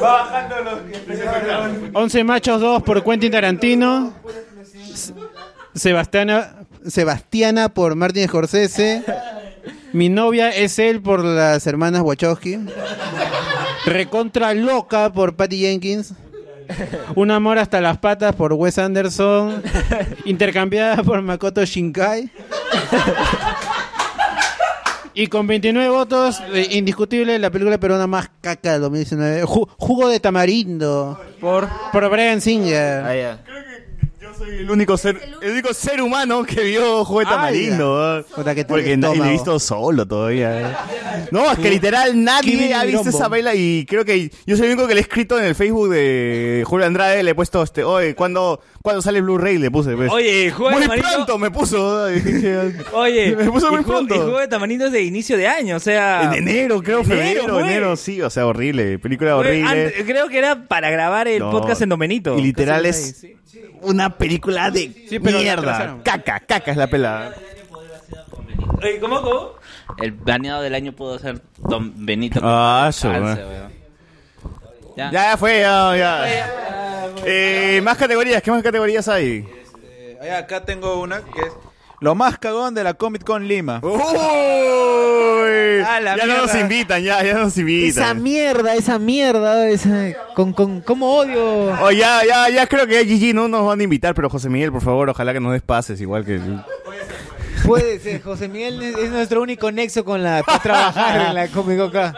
Bajando los que 11 machos 2 por Quentin Tarantino. Sebastiana, Sebastiana por Martin Scorsese. Mi novia es él por las hermanas Wachowski. Recontra loca por Patty Jenkins. Un amor hasta las patas por Wes Anderson. Intercambiada por Makoto Shinkai. Y con 29 votos, eh, indiscutible, la película peruana más caca del 2019. Ju- jugo de tamarindo. Por, por Brian Singer. Yo soy el único ser, el único ser humano que vio Juego de Tamarindo. ¿eh? Que Porque nadie lo he visto solo todavía. ¿eh? No, es que literal nadie ha visto esa baila y creo que yo soy el único que le he escrito en el Facebook de Julio Andrade, le he puesto este, oye, ¿cuándo, ¿cuándo sale Blu-ray? Le puse. pues. Oye, Juego de Muy pronto me puso. Oye, me puso muy pronto. y juego de tamarindo es de inicio de año, o sea. En enero, creo, Enero, febrero, fue. enero, sí, o sea, horrible, película horrible. creo que era para grabar el No, podcast en Domenito. Y literal es ahí, sí. Una película de pero mierda. Caca, caca es la pelada. Oye, ¿Cómo, cómo? El baneado del año pudo ser Don Benito. Ah, eso, Calce, weón. Ya, ya fue, ya, ya. Eh, más categorías, ¿qué más categorías hay? Ahí acá tengo una que es lo más cagón de la Comic Con Lima. Uy, A la ya no nos invitan, ya, ya nos Esa invitan. mierda, esa mierda, esa, con, con, ¿cómo odio? Oh, ya, ya, ya creo que ya GG no nos van a invitar, pero José Miguel, por favor, ojalá que nos des pases, igual que... Puede ser, José Miguel es es nuestro único nexo con la, para trabajar en la Comic acá.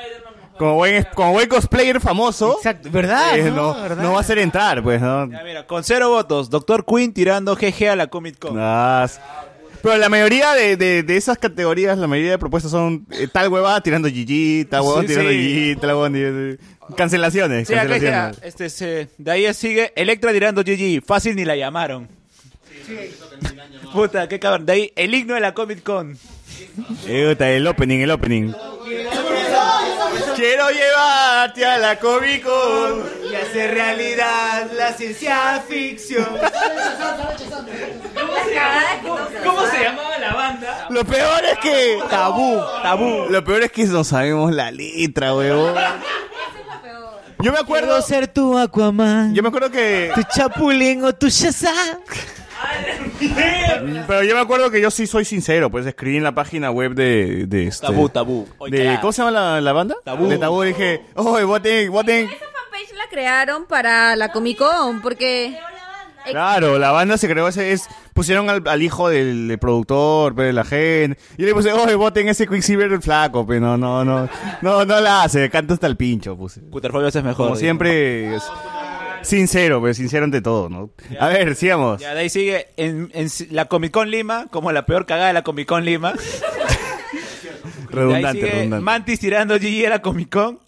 Como buen, como buen cosplayer famoso. Exacto, ¿verdad? eh, ¿no? no, ¿verdad? no va a hacer entrar, pues, ¿no? Ya, mira, con cero votos, Doctor Queen tirando GG a la Comic Con. Ah, s- pero la mayoría de, de, de esas categorías, la mayoría de propuestas son eh, tal huevada tirando GG, tal huevón Sí, tirando sí. GG, tal tirando... Cancelaciones, Sí, cancelaciones. Este, se- de ahí sigue Electra tirando GG. Fácil ni la llamaron. Puta, qué cabrón. De ahí el himno de la Comic Con. Puta, el opening, el opening. Quiero llevarte a la Comic Con y hacer realidad la ciencia ficción. ¿Cómo se llamaba la banda? Lo peor es que... Tabú, tabú. Lo peor es que no sabemos la letra, huevón. Yo me acuerdo... Quiero ser tu Aquaman. Yo me acuerdo que... Tu Chapulín o tu Shazam. Pero yo me acuerdo que yo sí soy sincero, pues escribí en la página web de... de este, Tabú, tabú. De-. ¿Cómo se llama la, la banda? Tabú. De Tabú dije, oh, voten, voten. fanpage la crearon para la Comic Con, porque... Claro, la banda se creó ese, es, pusieron al, al hijo del, del productor, pues, de la gente, y yo le puse, oh, voten ese Quicksilver flaco, pero no, no, no, no, no la hace, canta hasta el pincho, puse. Cuterfobios es mejor. Como siempre, es sincero, pero sincero ante todo, ¿no? A ver, sigamos. Ya, de ahí sigue en, en la Comic Con Lima, como la peor cagada de la Comic Con Lima. Redundante, sigue redundante. Mantis tirando GG a la Comic Con.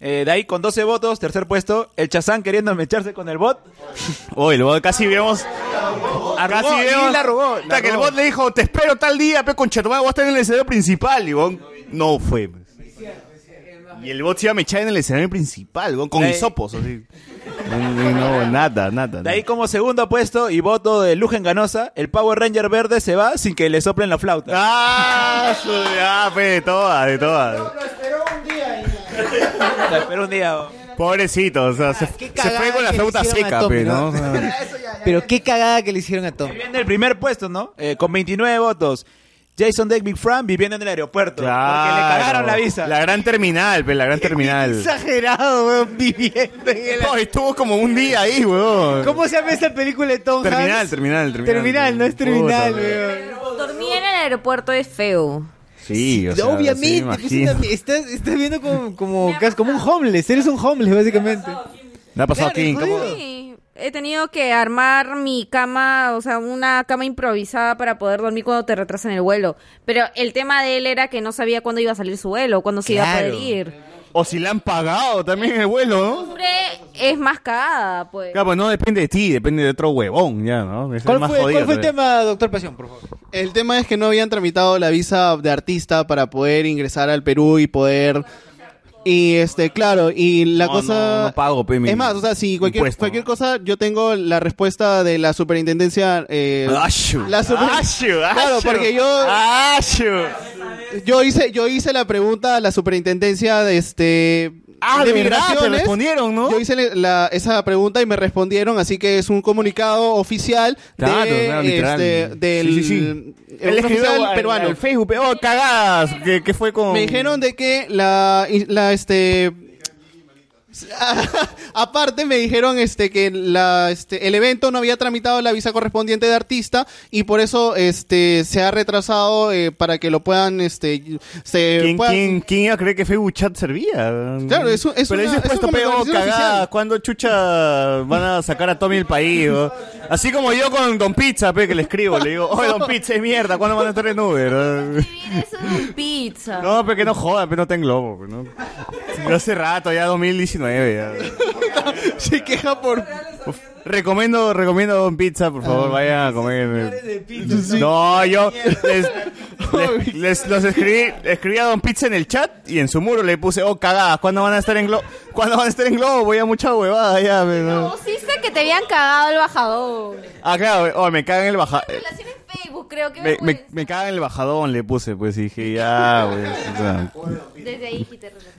Eh, de ahí con 12 votos, tercer puesto, el Chazán queriendo mecharse con el bot. Oye, luego casi vemos. Arrugó, casi vemos. la arrugó, hasta la que el bot le dijo, te espero tal día, pe con voy a estar en el escenario principal. Y bon, no fue. Y el bot se iba a mechar en el escenario principal, con hisopos, así. No, no, nada, nada. De ahí como segundo puesto y voto de Lugen Ganosa, el Power Ranger verde se va sin que le soplen la flauta. ¡Ah! su- ah, pe, de todas, de todas. Espera un día. Pobrecito, o sea, se, se fue con la que le flauta hicieron a seca, Tommy, pe, ¿no? ¿no? O sea, Pero qué cagada que le hicieron a Tom. Viene el primer puesto, ¿no? Eh, con 29 votos. Jason Deck Big Fran viviendo en el aeropuerto. Porque le cagaron la visa. La gran terminal, pe, la gran terminal. Exagerado, weón, viviendo en el... No, estuvo como un día ahí, weón. ¿Cómo se llama esa película de Tom Terminal, Hanks? terminal, terminal. Terminal, no es terminal, Puta, weón. Dormir en el aeropuerto es feo. Sí, o sea, Obviamente, sí, pues, imagino. una- estás, estás viendo como, como, casi como un homeless, eres un homeless básicamente. ¿Le ha pasado Claro, King? ¿Cómo? jodido. Sí, he tenido que armar mi cama, o sea, una cama improvisada para poder dormir cuando te retrasan el vuelo. Pero el tema de él era que no sabía cuándo iba a salir su vuelo, cuándo se iba a Claro. poder ir. O si le han pagado también el vuelo, ¿no? Hombre, es más cagada, pues. Claro, pues no depende de ti, depende de otro huevón, ya, ¿no? Es ¿Cuál más fue- jodido cuál fue el todavía. tema, doctor Pasión, por favor? El tema es que no habían tramitado la visa de artista para poder ingresar al Perú y poder... Y este, claro, y la No, cosa... no, no pago, pe, mi es más, o sea, si cualquier, impuesto. cualquier cosa, yo tengo la respuesta de la superintendencia... Eh, Ashu. la super- Ashu, Claro, ashu. porque yo... Yo hice, yo hice la pregunta a la superintendencia de este... Ah, de verdad, te respondieron, ¿no? Yo hice la- esa pregunta y me respondieron, así que es un comunicado oficial Claro, de, claro, este, del Sí, sí, sí. un Él escribió oficial al- peruano. al Facebook, oh, cagadas, que, que fue con... Me dijeron de que la, la este aparte me dijeron este que la este el evento no había tramitado la visa correspondiente de artista y por eso este se ha retrasado eh, para que lo puedan este se ¿Quién, puedan- quién, quién iba a creer que Facebook Chat servía? Claro, es un- es Pero una- es puesto oficial. ¿Cuándo chucha van a sacar a Tommy del país? Así como yo con Don Pizza, pe, que le escribo. Le digo, oye, Don Pizza es mierda, ¿cuándo van a estar en Uber? Pizza. No, pero que no jodan, pero no tengo globo. ¿no? Yo hace rato, ya 2019. Ya. Se queja por... Recomiendo, recomiendo Don Pizza, por favor, vayan a comer. No, yo les, les- les- los escribí, escribí a Don Pizza en el chat y en su muro le puse, oh, cagadas, ¿cuándo van a estar en Globo? ¿Cuándo van a estar en Globo? Voy a mucha huevada ya. pe, ¿no? Pusiste que te habían cagado el bajador. Ah, claro, oh, me cagan el bajador. Relación en Facebook, creo que Me, me, me cagan el bajadón, le puse, pues y dije, ya, güey. Desde ahí dijiste relación.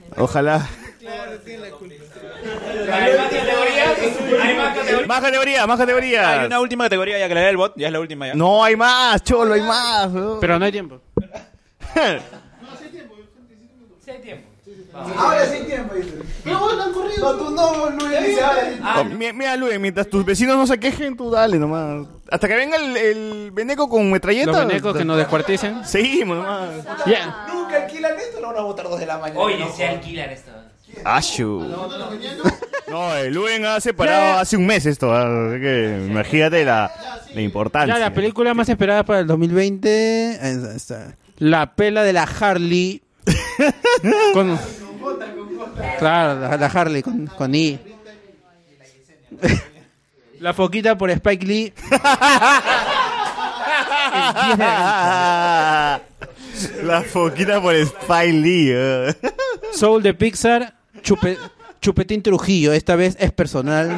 Ojalá. Más categoría, más categoría. Hay una última categoría ya que le da el bot, ya es la última ya. No hay más, cholo, hay más. Pero no hay tiempo. Sí hay tiempo. Ahora sí hay tiempo, dice. Pero vos no han corrido. No, tú no, Luis dice ahora. Oh, mi- mira, Luis, mientras tus vecinos no se quejen, tú dale nomás. Hasta que venga el, el veneco con metralleta. Los venecos que nos descuarticen. Seguimos nomás. Ya. Nunca alquilan esto, lo van a votar dos de la mañana. Oye, No se jodas. alquilan esto. Ashu. No, el Luen ha separado hace un mes esto. ah, así que imagínate la, la importancia. Ya, la película más esperada para el 2020. esa está. La pela de la Harley. con, claro, la, la Harley con, con I. La foquita por Spike Lee. La foquita por Spike Lee. eh. Soul de Pixar. Chupe- Chupetín Trujillo. Esta vez es personal.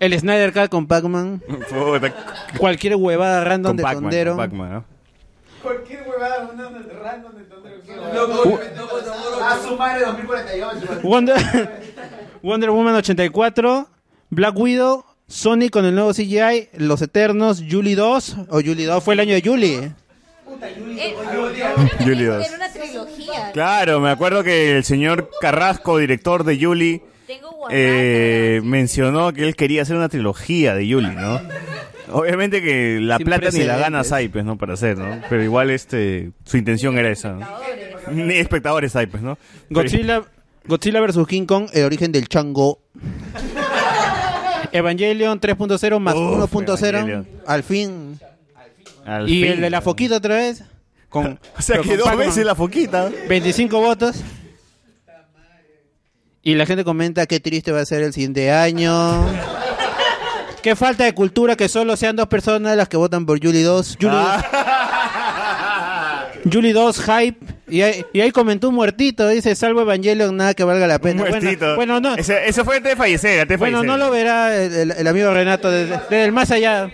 El Snyder Cut con Pac-Man. Cualquier huevada random con de tondero. ¿no? Cualquier huevada, random de Loco, a su madre 2048. Wonder, Wonder Woman 84, Black Widow, Sonic con el nuevo CGI, Los Eternos, Julie 2, o Julie 2 fue el año de Julie. Julie 2. Era una trilogía. Claro, me acuerdo que el señor Carrasco, director de Yuli, eh, mencionó que él quería hacer una trilogía de Yuli, ¿no? Obviamente que la Sin plata ni la ganas hay, pues, ¿no? Para hacer, ¿no? Pero igual este, su intención era esa, ¿no? Ni espectadores hay, pues, ¿no? Godzilla, Godzilla vs. King Kong, el origen del chango. Evangelion 3.0 más Uf, 1.0, Evangelion. al fin. Al y fin. el de la foquita otra vez. Con, O sea que dos veces la foquita. 25 votos. Y la gente comenta qué triste va a ser el siguiente año. Qué falta de cultura que solo sean dos personas las que votan por Julie 2. Julie, Ah. Julie 2, hype. Y ahí, y ahí comentó un muertito. Dice, salvo Evangelion, nada que valga la pena. Bueno, Muertito. Bueno, no. Ese- eso fue antes de fallecer, antes de Bueno, fallecer. no lo verá el, amigo Renato desde, desde el más allá.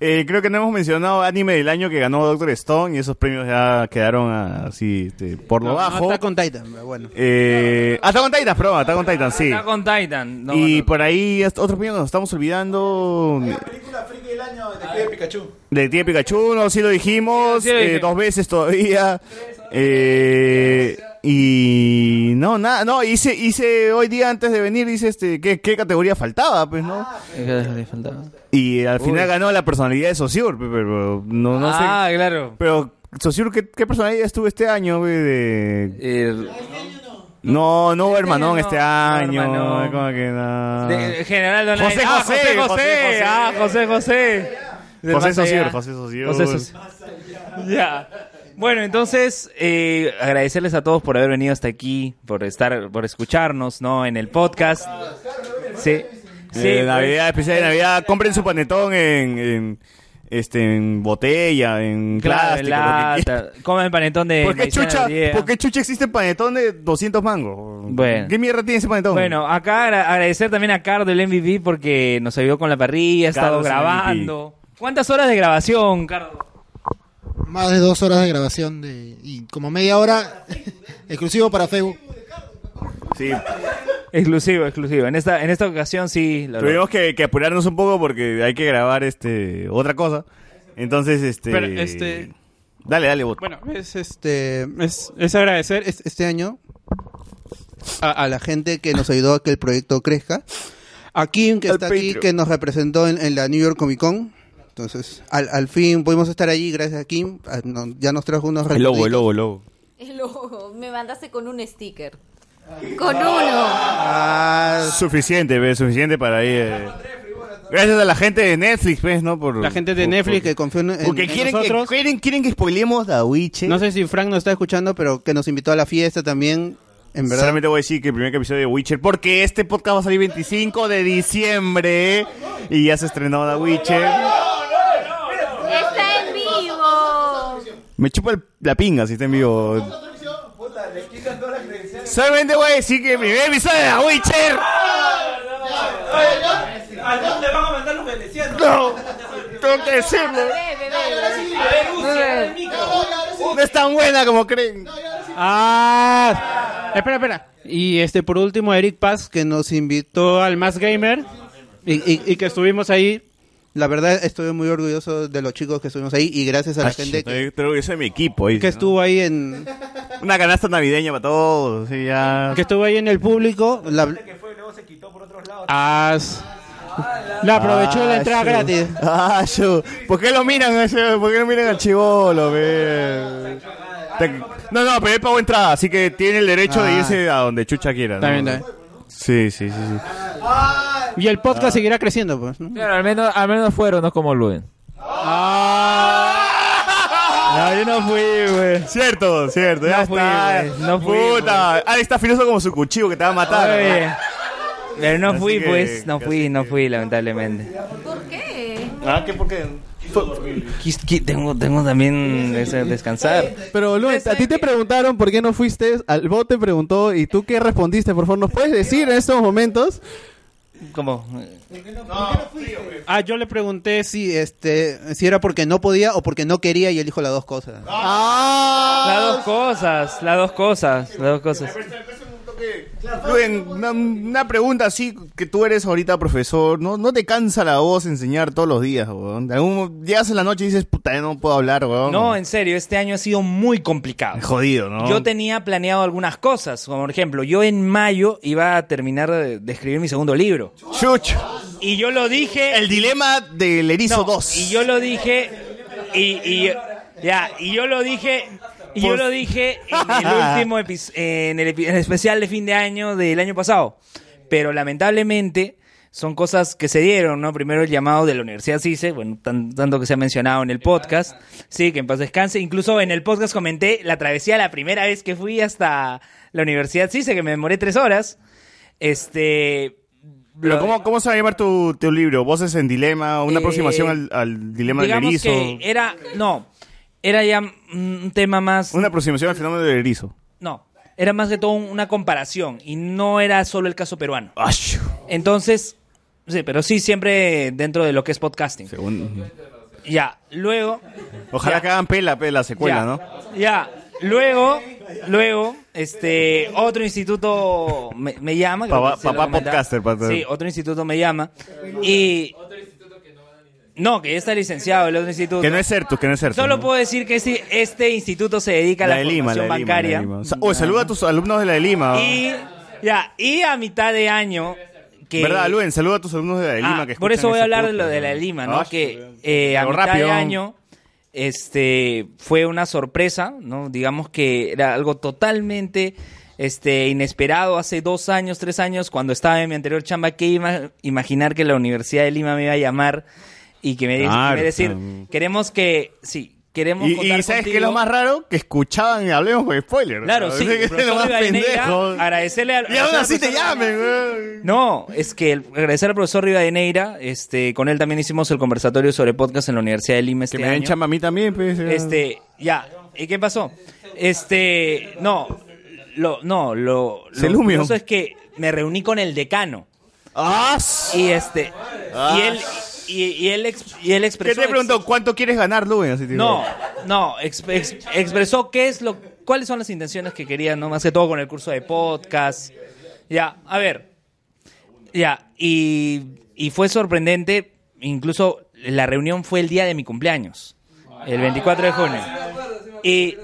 Eh, creo que no hemos mencionado anime del año que ganó Doctor Stone y esos premios ya quedaron así este, por lo No, no bajo. está con Titan, pero bueno. Eh, ah, está con Titan, perdón, está con Titan, sí. Está con Titan. No, y no. por ahí hasta otro premio que nos estamos olvidando. Película friki del año, de Pikachu. De Tía Pikachu, no, sí lo dijimos, Sí lo eh, dos veces todavía. Eh, y no, nada, no, hice, hice hoy día antes de venir, hice este, ¿qué, qué categoría faltaba, pues, ¿no? Y al final Uy. ganó la personalidad de pe- pero no, no sé. Ah, claro. Pero, Saussure, ¿qué, qué personalidad estuvo este año, güey? De... No, no hubo hermanón este año. Hermanón. como que no. De- General Donay. José Ah, José, José, José José. Ah, José José. José allá. José Saussure. José. Ya. Bueno, entonces, eh, agradecerles a todos por haber venido hasta aquí, por estar, por escucharnos, ¿no? En el podcast. Sí. Sí, Eh, Navidad, pues. especial de Navidad. Compren su panetón en, en, este, en botella, en Claro, plástico. lata. Comen panetón de ¿Por qué, chucha. ¿Por qué chucha existe panetón de 200 mangos? Bueno. ¿Qué mierda tiene ese panetón? Bueno, acá agra- agradecer también a Cardo, el MVP, porque nos ayudó con la parrilla, ha estado grabando. ¿Cuántas horas de grabación, Cardo? Más de dos horas de grabación de, y como media hora exclusivo para Facebook. Sí. Exclusivo, exclusivo. En esta, en esta ocasión sí. lo- Tuvimos que, que apurarnos un poco porque hay que grabar este otra cosa. Entonces, este... Pero, este- Dale, dale, bot. Bueno, es este es, es agradecer es- este año a, a la gente que nos ayudó a que el proyecto crezca. A Kim, que está aquí, que nos representó en, en la New York Comic Con. Entonces, al, al fin pudimos estar allí gracias a Kim. Ah, no, ya nos trajo unos El logo, el logo, el logo. El ojo, me mandaste con un sticker. Con uno. Ah, suficiente, ¿ves? Suficiente para ir. eh. Gracias a la gente de Netflix, ¿ves? ¿no? Por, La gente de por- Netflix por- que confió en, Porque en quieren nosotros. que, quieren, quieren que spoilemos The Witcher. No sé si Frank nos está escuchando, pero que nos invitó a la fiesta también. En verdad. Solamente voy a decir que el primer episodio de Witcher, porque este podcast va a salir 25 de diciembre y ya se estrenó The Witcher. Está en vivo. Me chupa el- la pinga si está en vivo. Solamente voy a decir que el primer episodio de The Witcher. ¿A dónde van a mandar los venecianos? No, tengo que decirlo. No es tan buena como creen. Ah, espera, espera. Y este por último Eric Paz que nos invitó al Más Gamer y- y que estuvimos ahí La verdad estoy muy orgulloso de los chicos que estuvimos ahí y gracias a la Ay, gente estoy- que, estoy orgulloso de mi equipo. ahí, que ¿no? estuvo ahí en Una canasta navideña para todos. Sí, ya. que estuvo ahí en el público. La, Ah, s- la aprovechó la entrada Ah, shu. gratis. Ah, shu. ¿Por qué lo miran a ese- ¿Por qué lo miran al chivolo, ve? Te- No, no, pero él pagó entrada, así que tiene el derecho de Ah. irse a donde chucha quiera. ¿no? Bien, está Sí, sí, sí, sí. Y el podcast seguirá creciendo, pues. ¿no? Claro, al menos, al menos fueron, no como Luen. No, yo no fui, güey. Cierto, cierto, ya No fui, está. güey, no fui, Puta, Alex está filoso como su cuchillo que te va a matar. Oye. Pero no Así fui, que- pues, no fui, no fui, lamentablemente. ¿Por qué? Ah, ¿qué? ¿Por qué? Quis- qui- Tengo, tengo también ese- descansar. Pero Luis, a ti te preguntaron por qué no fuiste, al bot te preguntó y tú qué respondiste, por favor, ¿nos puedes decir en estos momentos? ¿Cómo? Ah, yo le pregunté si este si era porque no podía o porque no quería y él dijo las dos cosas. Las dos cosas, las dos cosas, las dos cosas. Luen, una, una pregunta así, que tú eres ahorita profesor, ¿no, no te cansa la voz enseñar todos los días, weón? Algún- llegas en la noche y dices, puta, ya no puedo hablar, weón. No, en serio, este año ha sido muy complicado. Jodido, ¿no? Yo tenía planeado algunas cosas, como por ejemplo, yo en mayo iba a terminar de, de escribir mi segundo libro. Chuch. Y yo lo dije... El dilema del erizo 2. Y yo lo dije... Y, y- ya, y yo lo dije... Y yo lo dije en el último en el, epi- en el especial de fin de año del año pasado. Pero lamentablemente son cosas que se dieron, ¿no? Primero el llamado de la Universidad CICE, bueno, tan- tanto que se ha mencionado en el podcast. Sí, que en paz descanse. Incluso en el podcast comenté la travesía la primera vez que fui hasta la Universidad CICE, que me demoré tres horas. Este... Pero ¿cómo, ¿cómo se va a llamar tu, tu libro? ¿Voces en dilema? ¿Una Eh, aproximación al, al dilema del erizo? que era... No, era ya un tema más... Una aproximación al fenómeno del erizo. No, era más que todo un- una comparación y no era solo el caso peruano. Entonces, sí, pero sí siempre dentro de lo que es podcasting. Ya, luego... Ojalá Ya. que hagan pela, pela, secuela, Ya. ¿no? Ya, luego, luego, este, otro instituto me, me llama. Papá- podcaster. Sí, otro instituto me llama y... No, que ya está licenciado el otro instituto. Que no es Certus, que no es Certus. Solo ¿no? puedo decir que este, este instituto se dedica a la, La de Lima, formación la de Lima, bancaria. la de Lima. Sa- Oye, saluda a tus alumnos de la de Lima. Y ya, y a mitad de año que ¿Verdad, Luen? Saluda a tus alumnos de la de Lima. Ah, que por eso voy a ese hablar de lo de la de Lima, ¿no? Ah, que eh, a mitad rápido. de año este fue una sorpresa, ¿no? Digamos que era algo totalmente este inesperado hace dos años, tres años, cuando estaba en mi anterior chamba, que iba imaginar que la Universidad de Lima me iba a llamar y que me, Claro, decir, claro. queremos que, sí, queremos Y, contar y ¿sabes qué es contigo". lo más raro? Que escuchaban y hablemos con spoilers. Claro, sí, que es profesor lo más pendejo. agradecerle al Y aún así te llamen, weón. No, es que el- agradecer al profesor Rivadeneira, este, con él también hicimos el conversatorio sobre podcast en la Universidad de Lima este Que me den chamba a mí también, pues. ya. Este, ya, ¿y qué pasó? Este, no, lo, no, lo, lo curioso es que me reuní con el decano. Y este, y él, y, y él, ex- y él ¿Qué expresó... te preguntó? ¿Cuánto quieres ganar, Luen? Así. No, no, ex- ex- expresó qué es lo, cuáles son las intenciones que quería, no más que todo con el curso de podcast. Ya, a ver, ya, y, y fue sorprendente, incluso la reunión fue el día de mi cumpleaños, el 24 de junio. Y,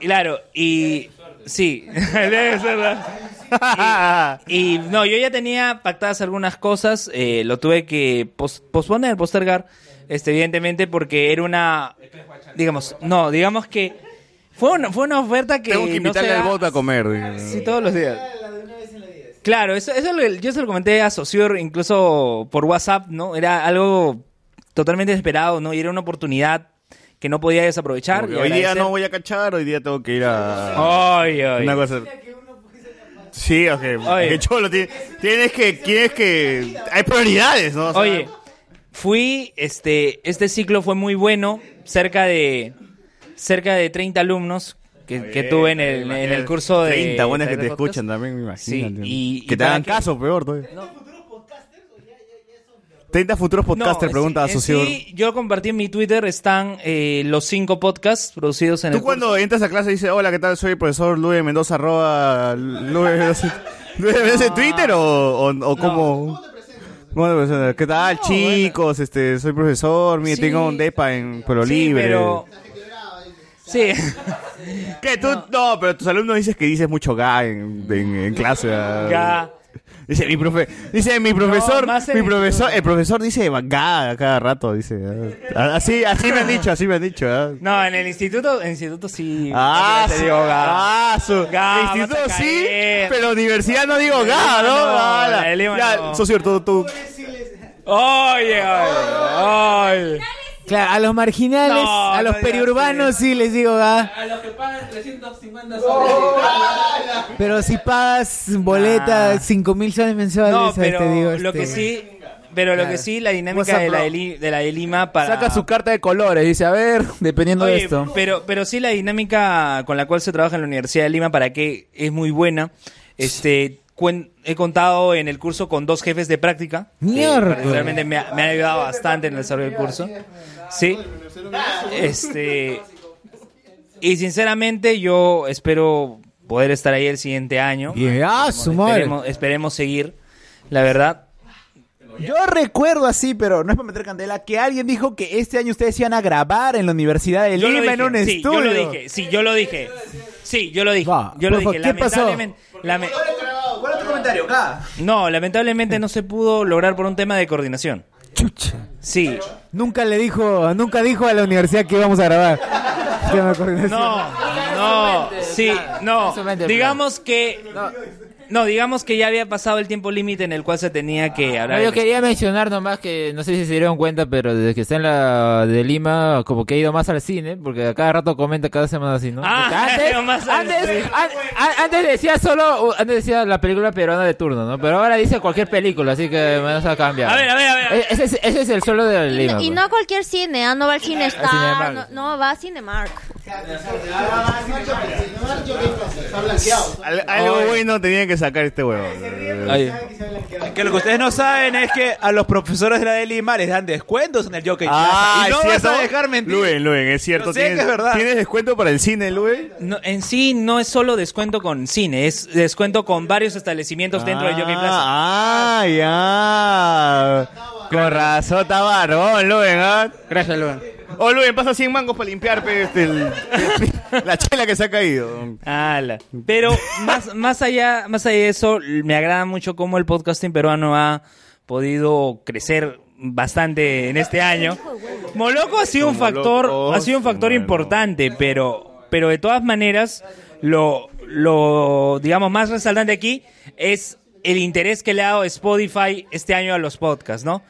claro, y sí, debe ser. Y, y, no, yo ya tenía pactadas algunas cosas, eh, lo tuve que pos- posponer, postergar, este, evidentemente, porque era una, digamos, no, digamos que fue una, fue una oferta que Tengo que no invitarle se al bot a comer. digo. Sí, todos los días. Claro, eso, eso lo- yo se lo comenté a Socior incluso por WhatsApp, ¿no? Era algo totalmente esperado, ¿no? Y era una oportunidad que no podía desaprovechar. Hoy día no voy a cachar, hoy día tengo que ir a. Ay, ay. Una cosa. Sí, ok. Oye. Que cholo, ti- tienes que, tienes que. Hay prioridades, ¿no? O sea, Oye, fui, este, este ciclo fue muy bueno, cerca de, cerca de 30 alumnos que, que tuve en el, en el curso de... 30 buenas que te podcast. escuchan también, me imagino. Sí, y- que te para hagan que- caso, peor todavía. 30 futuros podcasters, No, pregunta a sí- yo compartí en mi Twitter, están eh, los cinco podcasts producidos en Tú el cuando entras a clase dices, hola, ¿qué tal? Soy el profesor Luis Mendoza, arroba Luis Mendoza. ¿Luis Mendoza en Twitter o, o, o cómo? Bueno, ¿qué tal, chicos? Este, soy profesor, mire, Sí. tengo un depa en Pueblo Sí, Libre. pero... Sí. ¿Qué? Tú, no. pero tus alumnos dices que dices mucho ga en, en- en clase. ah. Ga. Dice mi profe, dice mi profesor, en mi el- profesor, el profesor dice ga a cada rato, dice. ah. Así, así me han dicho, así me han dicho. ah. No, en el instituto, en el instituto sí. Ah, su- digo, ah, su- Ga, el vas instituto sí, pero universidad no digo En ga, Lima ¿no? no, Lima ya, no. socio, tú, tú. Oye, oye, oye. Claro, a los marginales, No, a los no periurbanos sí les digo, ah. A los que pagan 350 soles. Pero si pagas boleta 5 mil soles mensuales, No, ahí pero te digo, lo este, que sí, pero lo que sí, la dinámica de la de, Li- de la de Lima para... Saca su carta de colores, dice, a ver, dependiendo de esto. Pero, pero sí la dinámica con la cual se trabaja en la Universidad de Lima para que es muy buena. Este, cuen- he contado en el curso con dos jefes de práctica. Mierda. particularmente me, ha- me han ayudado bastante en el desarrollo del curso. Sí. Este, y sinceramente yo espero poder estar ahí el siguiente año. Ah, madre. Esperemos, esperemos seguir, la verdad. Yo recuerdo así, pero no es para meter candela, que alguien dijo que este año ustedes iban a grabar en la Universidad de Yo lo Lima en un sí, estudio. yo lo dije, sí, yo lo dije. Sí, yo lo dije. yo lo dije. ¿qué pasó? Lamentablemente, lame- ¿Cuál es tu comentario? Acá. no, lamentablemente no se pudo lograr por un tema de coordinación. Sí. Nunca le dijo, nunca dijo a la universidad que íbamos a grabar. Tema de coordinación. No, no, sí, no. Digamos que no, digamos que ya había pasado el tiempo límite en el cual se tenía que hablar. No, yo quería mencionar nomás que, no sé si se dieron cuenta, pero desde que está en la de Lima, como que ha ido más al cine, porque a cada rato comenta cada semana así, ¿no? Ah, antes, más antes, cine. an- an- antes decía solo, antes decía la película peruana de turno, ¿no? Pero ahora dice cualquier película, así que menos ha cambiado. A ver, a ver, a ver. E- Ese es, ese es el solo de Y, Lima. no- y pues. no a cualquier cine, ¿ah? no va al Cine Star, Cinemark. no, no, va a Cinemark. Al- algo bueno tenía que sacar este huevo. Que lo que ustedes no saben es que a los profesores de la de Lima les dan descuentos en el Jockey Ah, Plaza. Y no ¿es vas cierto? a dejar mentir. Luen, Luen, es cierto. Yo sé que ¿Tienes, es verdad. ¿Tienes descuento para el cine, Luen? No, en sí no es solo descuento con cine, es descuento con varios establecimientos dentro del Jockey Plaza. Ah, ya. Con razón, está barbón, Luen, ¿ah? Gracias, Luen. Oh, Luen, pasa 100 mangos para limpiar pe, este, el- la chela que se ha caído. Ala. Pero más, más allá, más allá de eso, me agrada mucho cómo el podcasting peruano ha podido crecer bastante en este año. Moloco ha sido un Como factor, locos, ha sido un factor importante, pero, pero de todas maneras, lo, lo, digamos, más resaltante aquí es el interés que le ha dado Spotify este año a los podcasts, ¿no?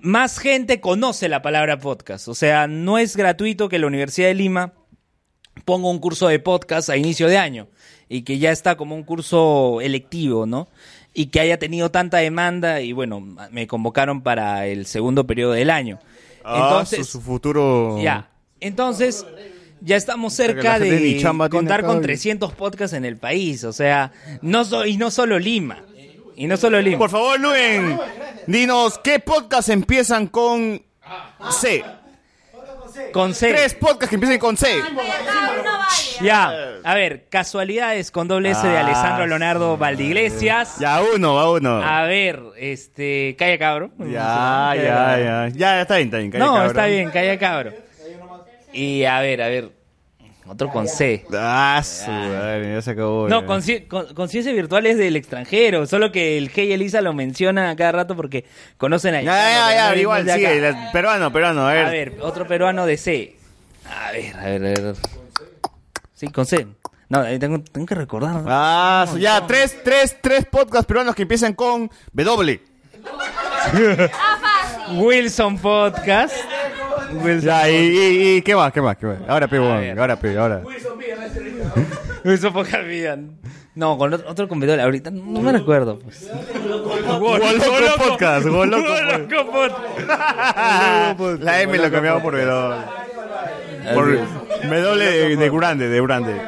Más gente conoce la palabra podcast, o sea, no es gratuito que la Universidad de Lima ponga un curso de podcast a inicio de año y que ya está como un curso electivo, ¿no? Y que haya tenido tanta demanda y bueno, me convocaron para el segundo periodo del año. Ah, Entonces, su, su futuro. ya. Entonces, ya estamos cerca de tiene contar con y- 300 podcasts en el país, o sea, no so- y no solo Lima. Y no solo Lima. Por favor, Luen, dinos, ¿qué podcasts empiezan con C? Con C. Tres podcasts que empiecen con C. Ya, a ver, casualidades con doble S de Ah, Alessandro Leonardo Valdiglesias. Ya, uno, va uno. A ver, este, Calla Cabro. Ya, ya, ya. Ya, está bien, está bien. calla, No, está bien, Calla Cabro. Y a ver, a ver, otro con C. Ah, su madre, ya se acabó. No, ya. con, con, conciencia virtual es del extranjero, solo que el Hey Elisa lo menciona a cada rato porque conocen a Ya, ya, ya, no igual, la- Peruano, peruano, a ver. A ver, otro peruano de C. A ver, a ver, a ver. Sí, con C. No, eh, tengo, tengo que recordar. Ah, su- ya, tres, tres, tres podcasts peruanos que empiezan con W. Wilson Podcast. Ya, y, y, y ¿qué más? ¿Qué más? ¿Qué más? Ahora, pe, bueno, ahora, pe, ahora. Wilson. No, con otro, otro competidor, ahorita no, me recuerdo. Pues. Goloco Podcast, Goloco Podcast. La M lo cambiamos por W. Por W de, de grande, de grande.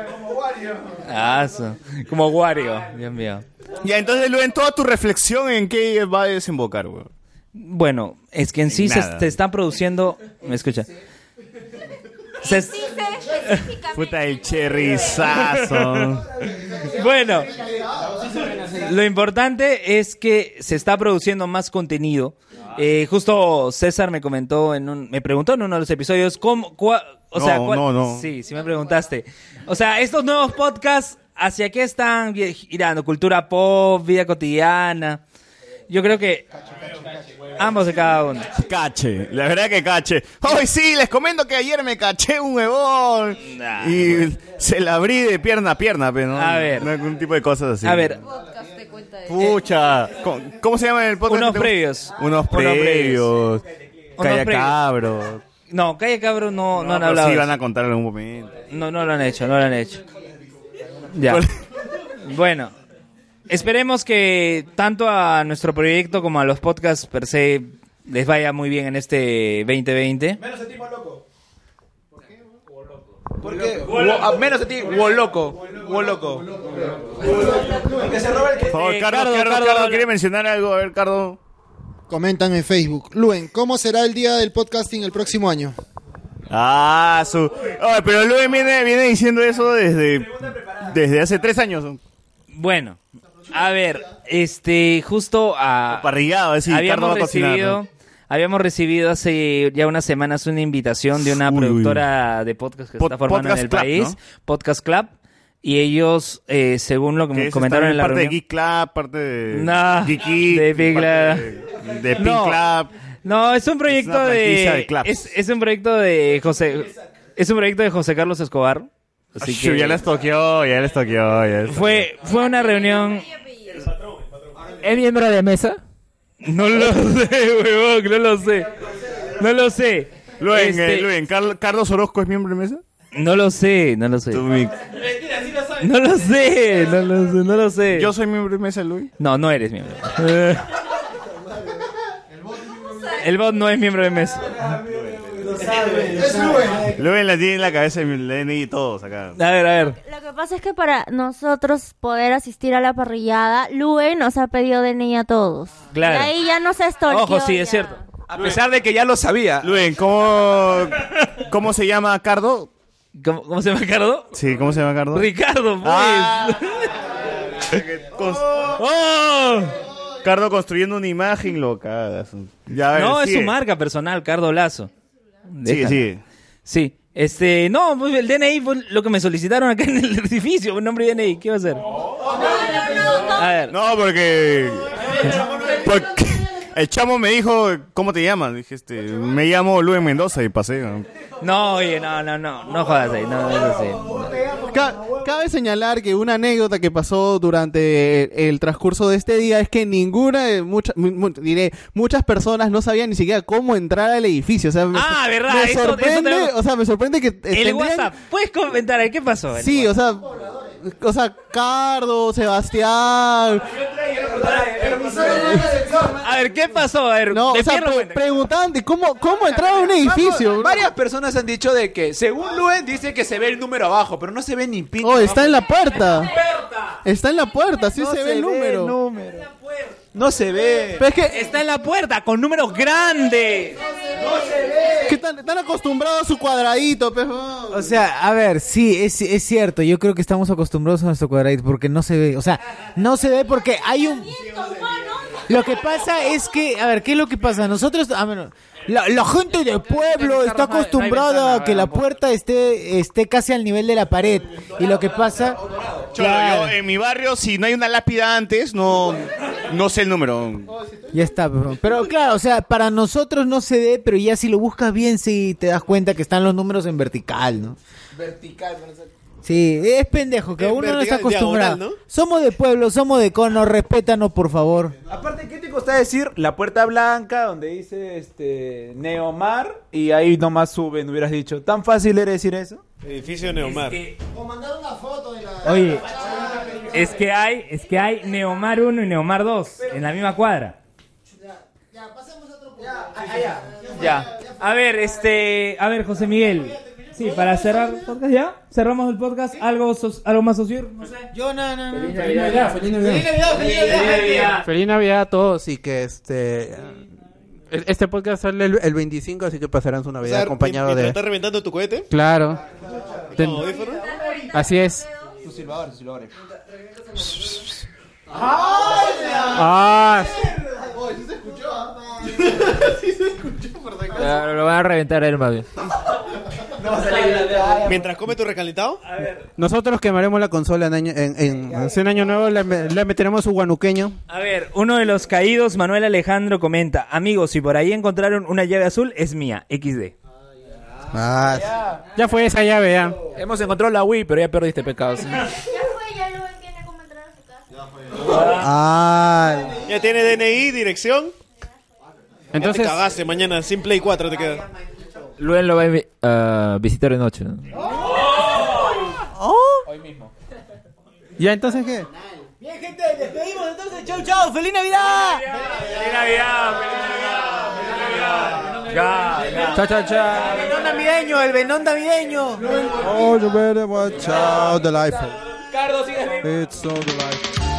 Ah, eso. Como Wario. Dios mío. Ya, entonces, en toda tu reflexión, ¿en qué va a desembocar, güey? Bueno, es que en sí se, están produciendo. ¿Me escucha? Se- Puta el cherrizazo. Bueno, lo importante es que se está produciendo más contenido. Eh, justo César me comentó en un, me preguntó en uno de los episodios cómo, cua- o sea, No, cuál- no, no. sí, sí me preguntaste. O sea, estos nuevos podcasts, ¿hacia qué están girando? Cultura pop, vida cotidiana. Yo creo que ambos de cada uno. Cache, la verdad que cache. Hoy sí, les comento que ayer me caché un huevón y se la abrí de pierna a pierna, pero no, A ver. no algún tipo de cosas así. A ver. Pucha, ¿cómo, se llama el podcast? Unos previos. Unos previos. Calla cabro. No, Calle Cabro no, no, han pero hablado. Sí van a contar en algún momento. No, no lo han hecho, no lo han hecho. Ya. bueno, esperemos que tanto a nuestro proyecto como a los podcasts per se les vaya muy bien en este 2020. Menos a ti, loco. Porque a menos a ti, loco. loco. Porque se roba el Por favor, Carlos, Carlos, Carlos, ¿quiere mencionar algo? A ver, Carlos. Comentan en Facebook. Luen, ¿cómo será el día del podcasting el próximo año? Ah, su. Oye, pero Luis viene, viene diciendo eso desde, desde hace tres años. Bueno, a ver, este, justo a... Parrillado, es decir, habíamos Carlos va a cocinar, recibido, ¿no? habíamos recibido hace ya unas semanas una invitación de una Uy, productora de podcast que se Pod- está formando en el Club, país, ¿no? Podcast Club, y ellos, eh, según lo que comentaron en la parte reunión... de Geek Club, parte de No, Geek Geek, de Club. de, de Pink No. Club. No, es un proyecto de, de clubs. es, es un proyecto de José es un proyecto de José Carlos Escobar. Así Shu, que Ya les toqueó, ya les toqueó. Ya les fue fue una reunión ¿Es miembro de mesa? No lo sé, huevón, no lo sé. No lo sé. Luen, Este, eh, Luen, Carl- ¿Carlos Orozco es miembro de mesa? No lo sé, no lo sé. Mentira, sí lo sabe. No lo sé, no lo sé, no lo sé. Yo soy miembro de mesa, Luis. No, no eres miembro. Eh. El bot no es miembro de mesa. Luen la tiene en la cabeza el DNI y todos acá. A ver, a ver. Lo que pasa es que para nosotros poder asistir a la parrillada, Lue nos ha pedido DNI a todos. Claro. Y ahí ya nos estorqueó. Ojo, sí, ya. es cierto. A pesar de que ya lo sabía. Luen, ¿cómo, ¿cómo se llama Cardo? ¿Cómo, cómo se llama Cardo? Sí, ¿cómo se llama Cardo? Ricardo, pues. Ah. ¡Oh! Cardo construyendo una imagen loca. Ya, ver, no, es su marca personal, Cardo Lazo. Sigue, Deja. sigue. Sí. Este, no, pues el DNI fue lo que me solicitaron acá en el edificio, un nombre y DNI, ¿qué va a hacer? A ver. No, porque... porque el chamo me dijo, ¿cómo te llamas? Dije, este, me llamo Luen Mendoza y pasé. ¿no? No, oye, no, no, no, no jodas ahí, no, no. Ca- cabe señalar que una anécdota que pasó durante el transcurso de este día es que ninguna, de mucha- mu- mu- diré, muchas personas no sabían ni siquiera cómo entrar al edificio. O sea, me, Ah, verdad, me eso- eso sorprende, tenemos- o sea, me sorprende que El tendrían- WhatsApp, ¿puedes comentar ahí qué pasó? Sí, o sea, o sea, Cardo, Sebastián. A ver, ¿qué pasó? A ver, No, de o sea, pre- preguntaban de cómo, cómo entrar a un edificio. Varias personas han dicho de que, según Luen, dice que se ve el número abajo, pero no se ve ni pinche. Oh, está abajo. en la puerta. Está en la puerta, sí No se, ve el número. No se ve. Pero es que Está en la puerta con números grandes. que están, están acostumbrados a su cuadradito, pues, oh. O sea, a ver, sí, es, es cierto. Yo creo que estamos acostumbrados a nuestro cuadradito porque no se ve. O sea, no se ve porque hay un. Lo que pasa es que, a ver, ¿qué es lo que pasa? Nosotros, a ver, la, la gente del pueblo está acostumbrada a que la puerta esté, esté casi al nivel de la pared. Y lo que pasa. Cholo, Claro. yo en mi barrio, si no hay una lápida antes, no, no sé el número. Ya está, pero, pero claro, o sea, para nosotros no se ve, pero ya si lo buscas bien, sí te das cuenta que están los números en vertical, ¿no? Vertical. Sí, es pendejo, que En uno no está vertical, acostumbrado. diagonal, ¿no? Somos de pueblo, somos de cono, respétanos, por favor. Aparte, ¿qué te costaba decir? La puerta blanca, donde dice este Neomar, y ahí nomás suben, hubieras dicho. ¿Tan fácil era decir eso? Edificio Neomar. O mandar una foto de la. Oye, es que hay, es que hay Neomar 1 y Neomar 2 en la misma cuadra. Ya. A ver, este, a ver, José Miguel. Sí, para cerrar el podcast ya. Cerramos el podcast. Algo, sos- algo más social. No sé. Yo no, no, no. Feliz Navidad, feliz Navidad. Feliz Navidad, feliz Navidad. Feliz Navidad a todos y que este el- este podcast sale el, el 25, así que pasarán su Navidad O sea, acompañado de ¿Estás reventando tu cohete? Claro. Ten-. Así es. Sus silbadores, sus silbadores. Ah, Oye, ¿sí se escuchó? ah? sí se escuchó por si acaso. Ya, Lo van a reventar a él más bien. Mientras come tu recalentado. nosotros quemaremos la consola en año, en, en, en año nuevo, le, le meteremos su guanuqueño. A ver, uno de los caídos, Manuel Alejandro, comenta: Amigos, si por ahí encontraron una llave azul, es mía, XD. Ah, ya fue esa llave, ya. Hemos encontrado la Wii, pero ya perdiste pecados. Ah, Ya tiene DNI, dirección. Entonces- Ya te cagaste, mañana sin Play 4 te queda. Luen lo va a vi- a visitar de noche. ¿no? Hoy mismo. ¿Ya entonces qué? Bien, gente, despedimos entonces. Chau, chau. ¡Feliz Navidad! ¡Feliz Navidad! Chao, chao, chao. El venón navideño, el venón navideño. Oh, you better watch out the life. Cardo, sigues vivo. It's so delightful.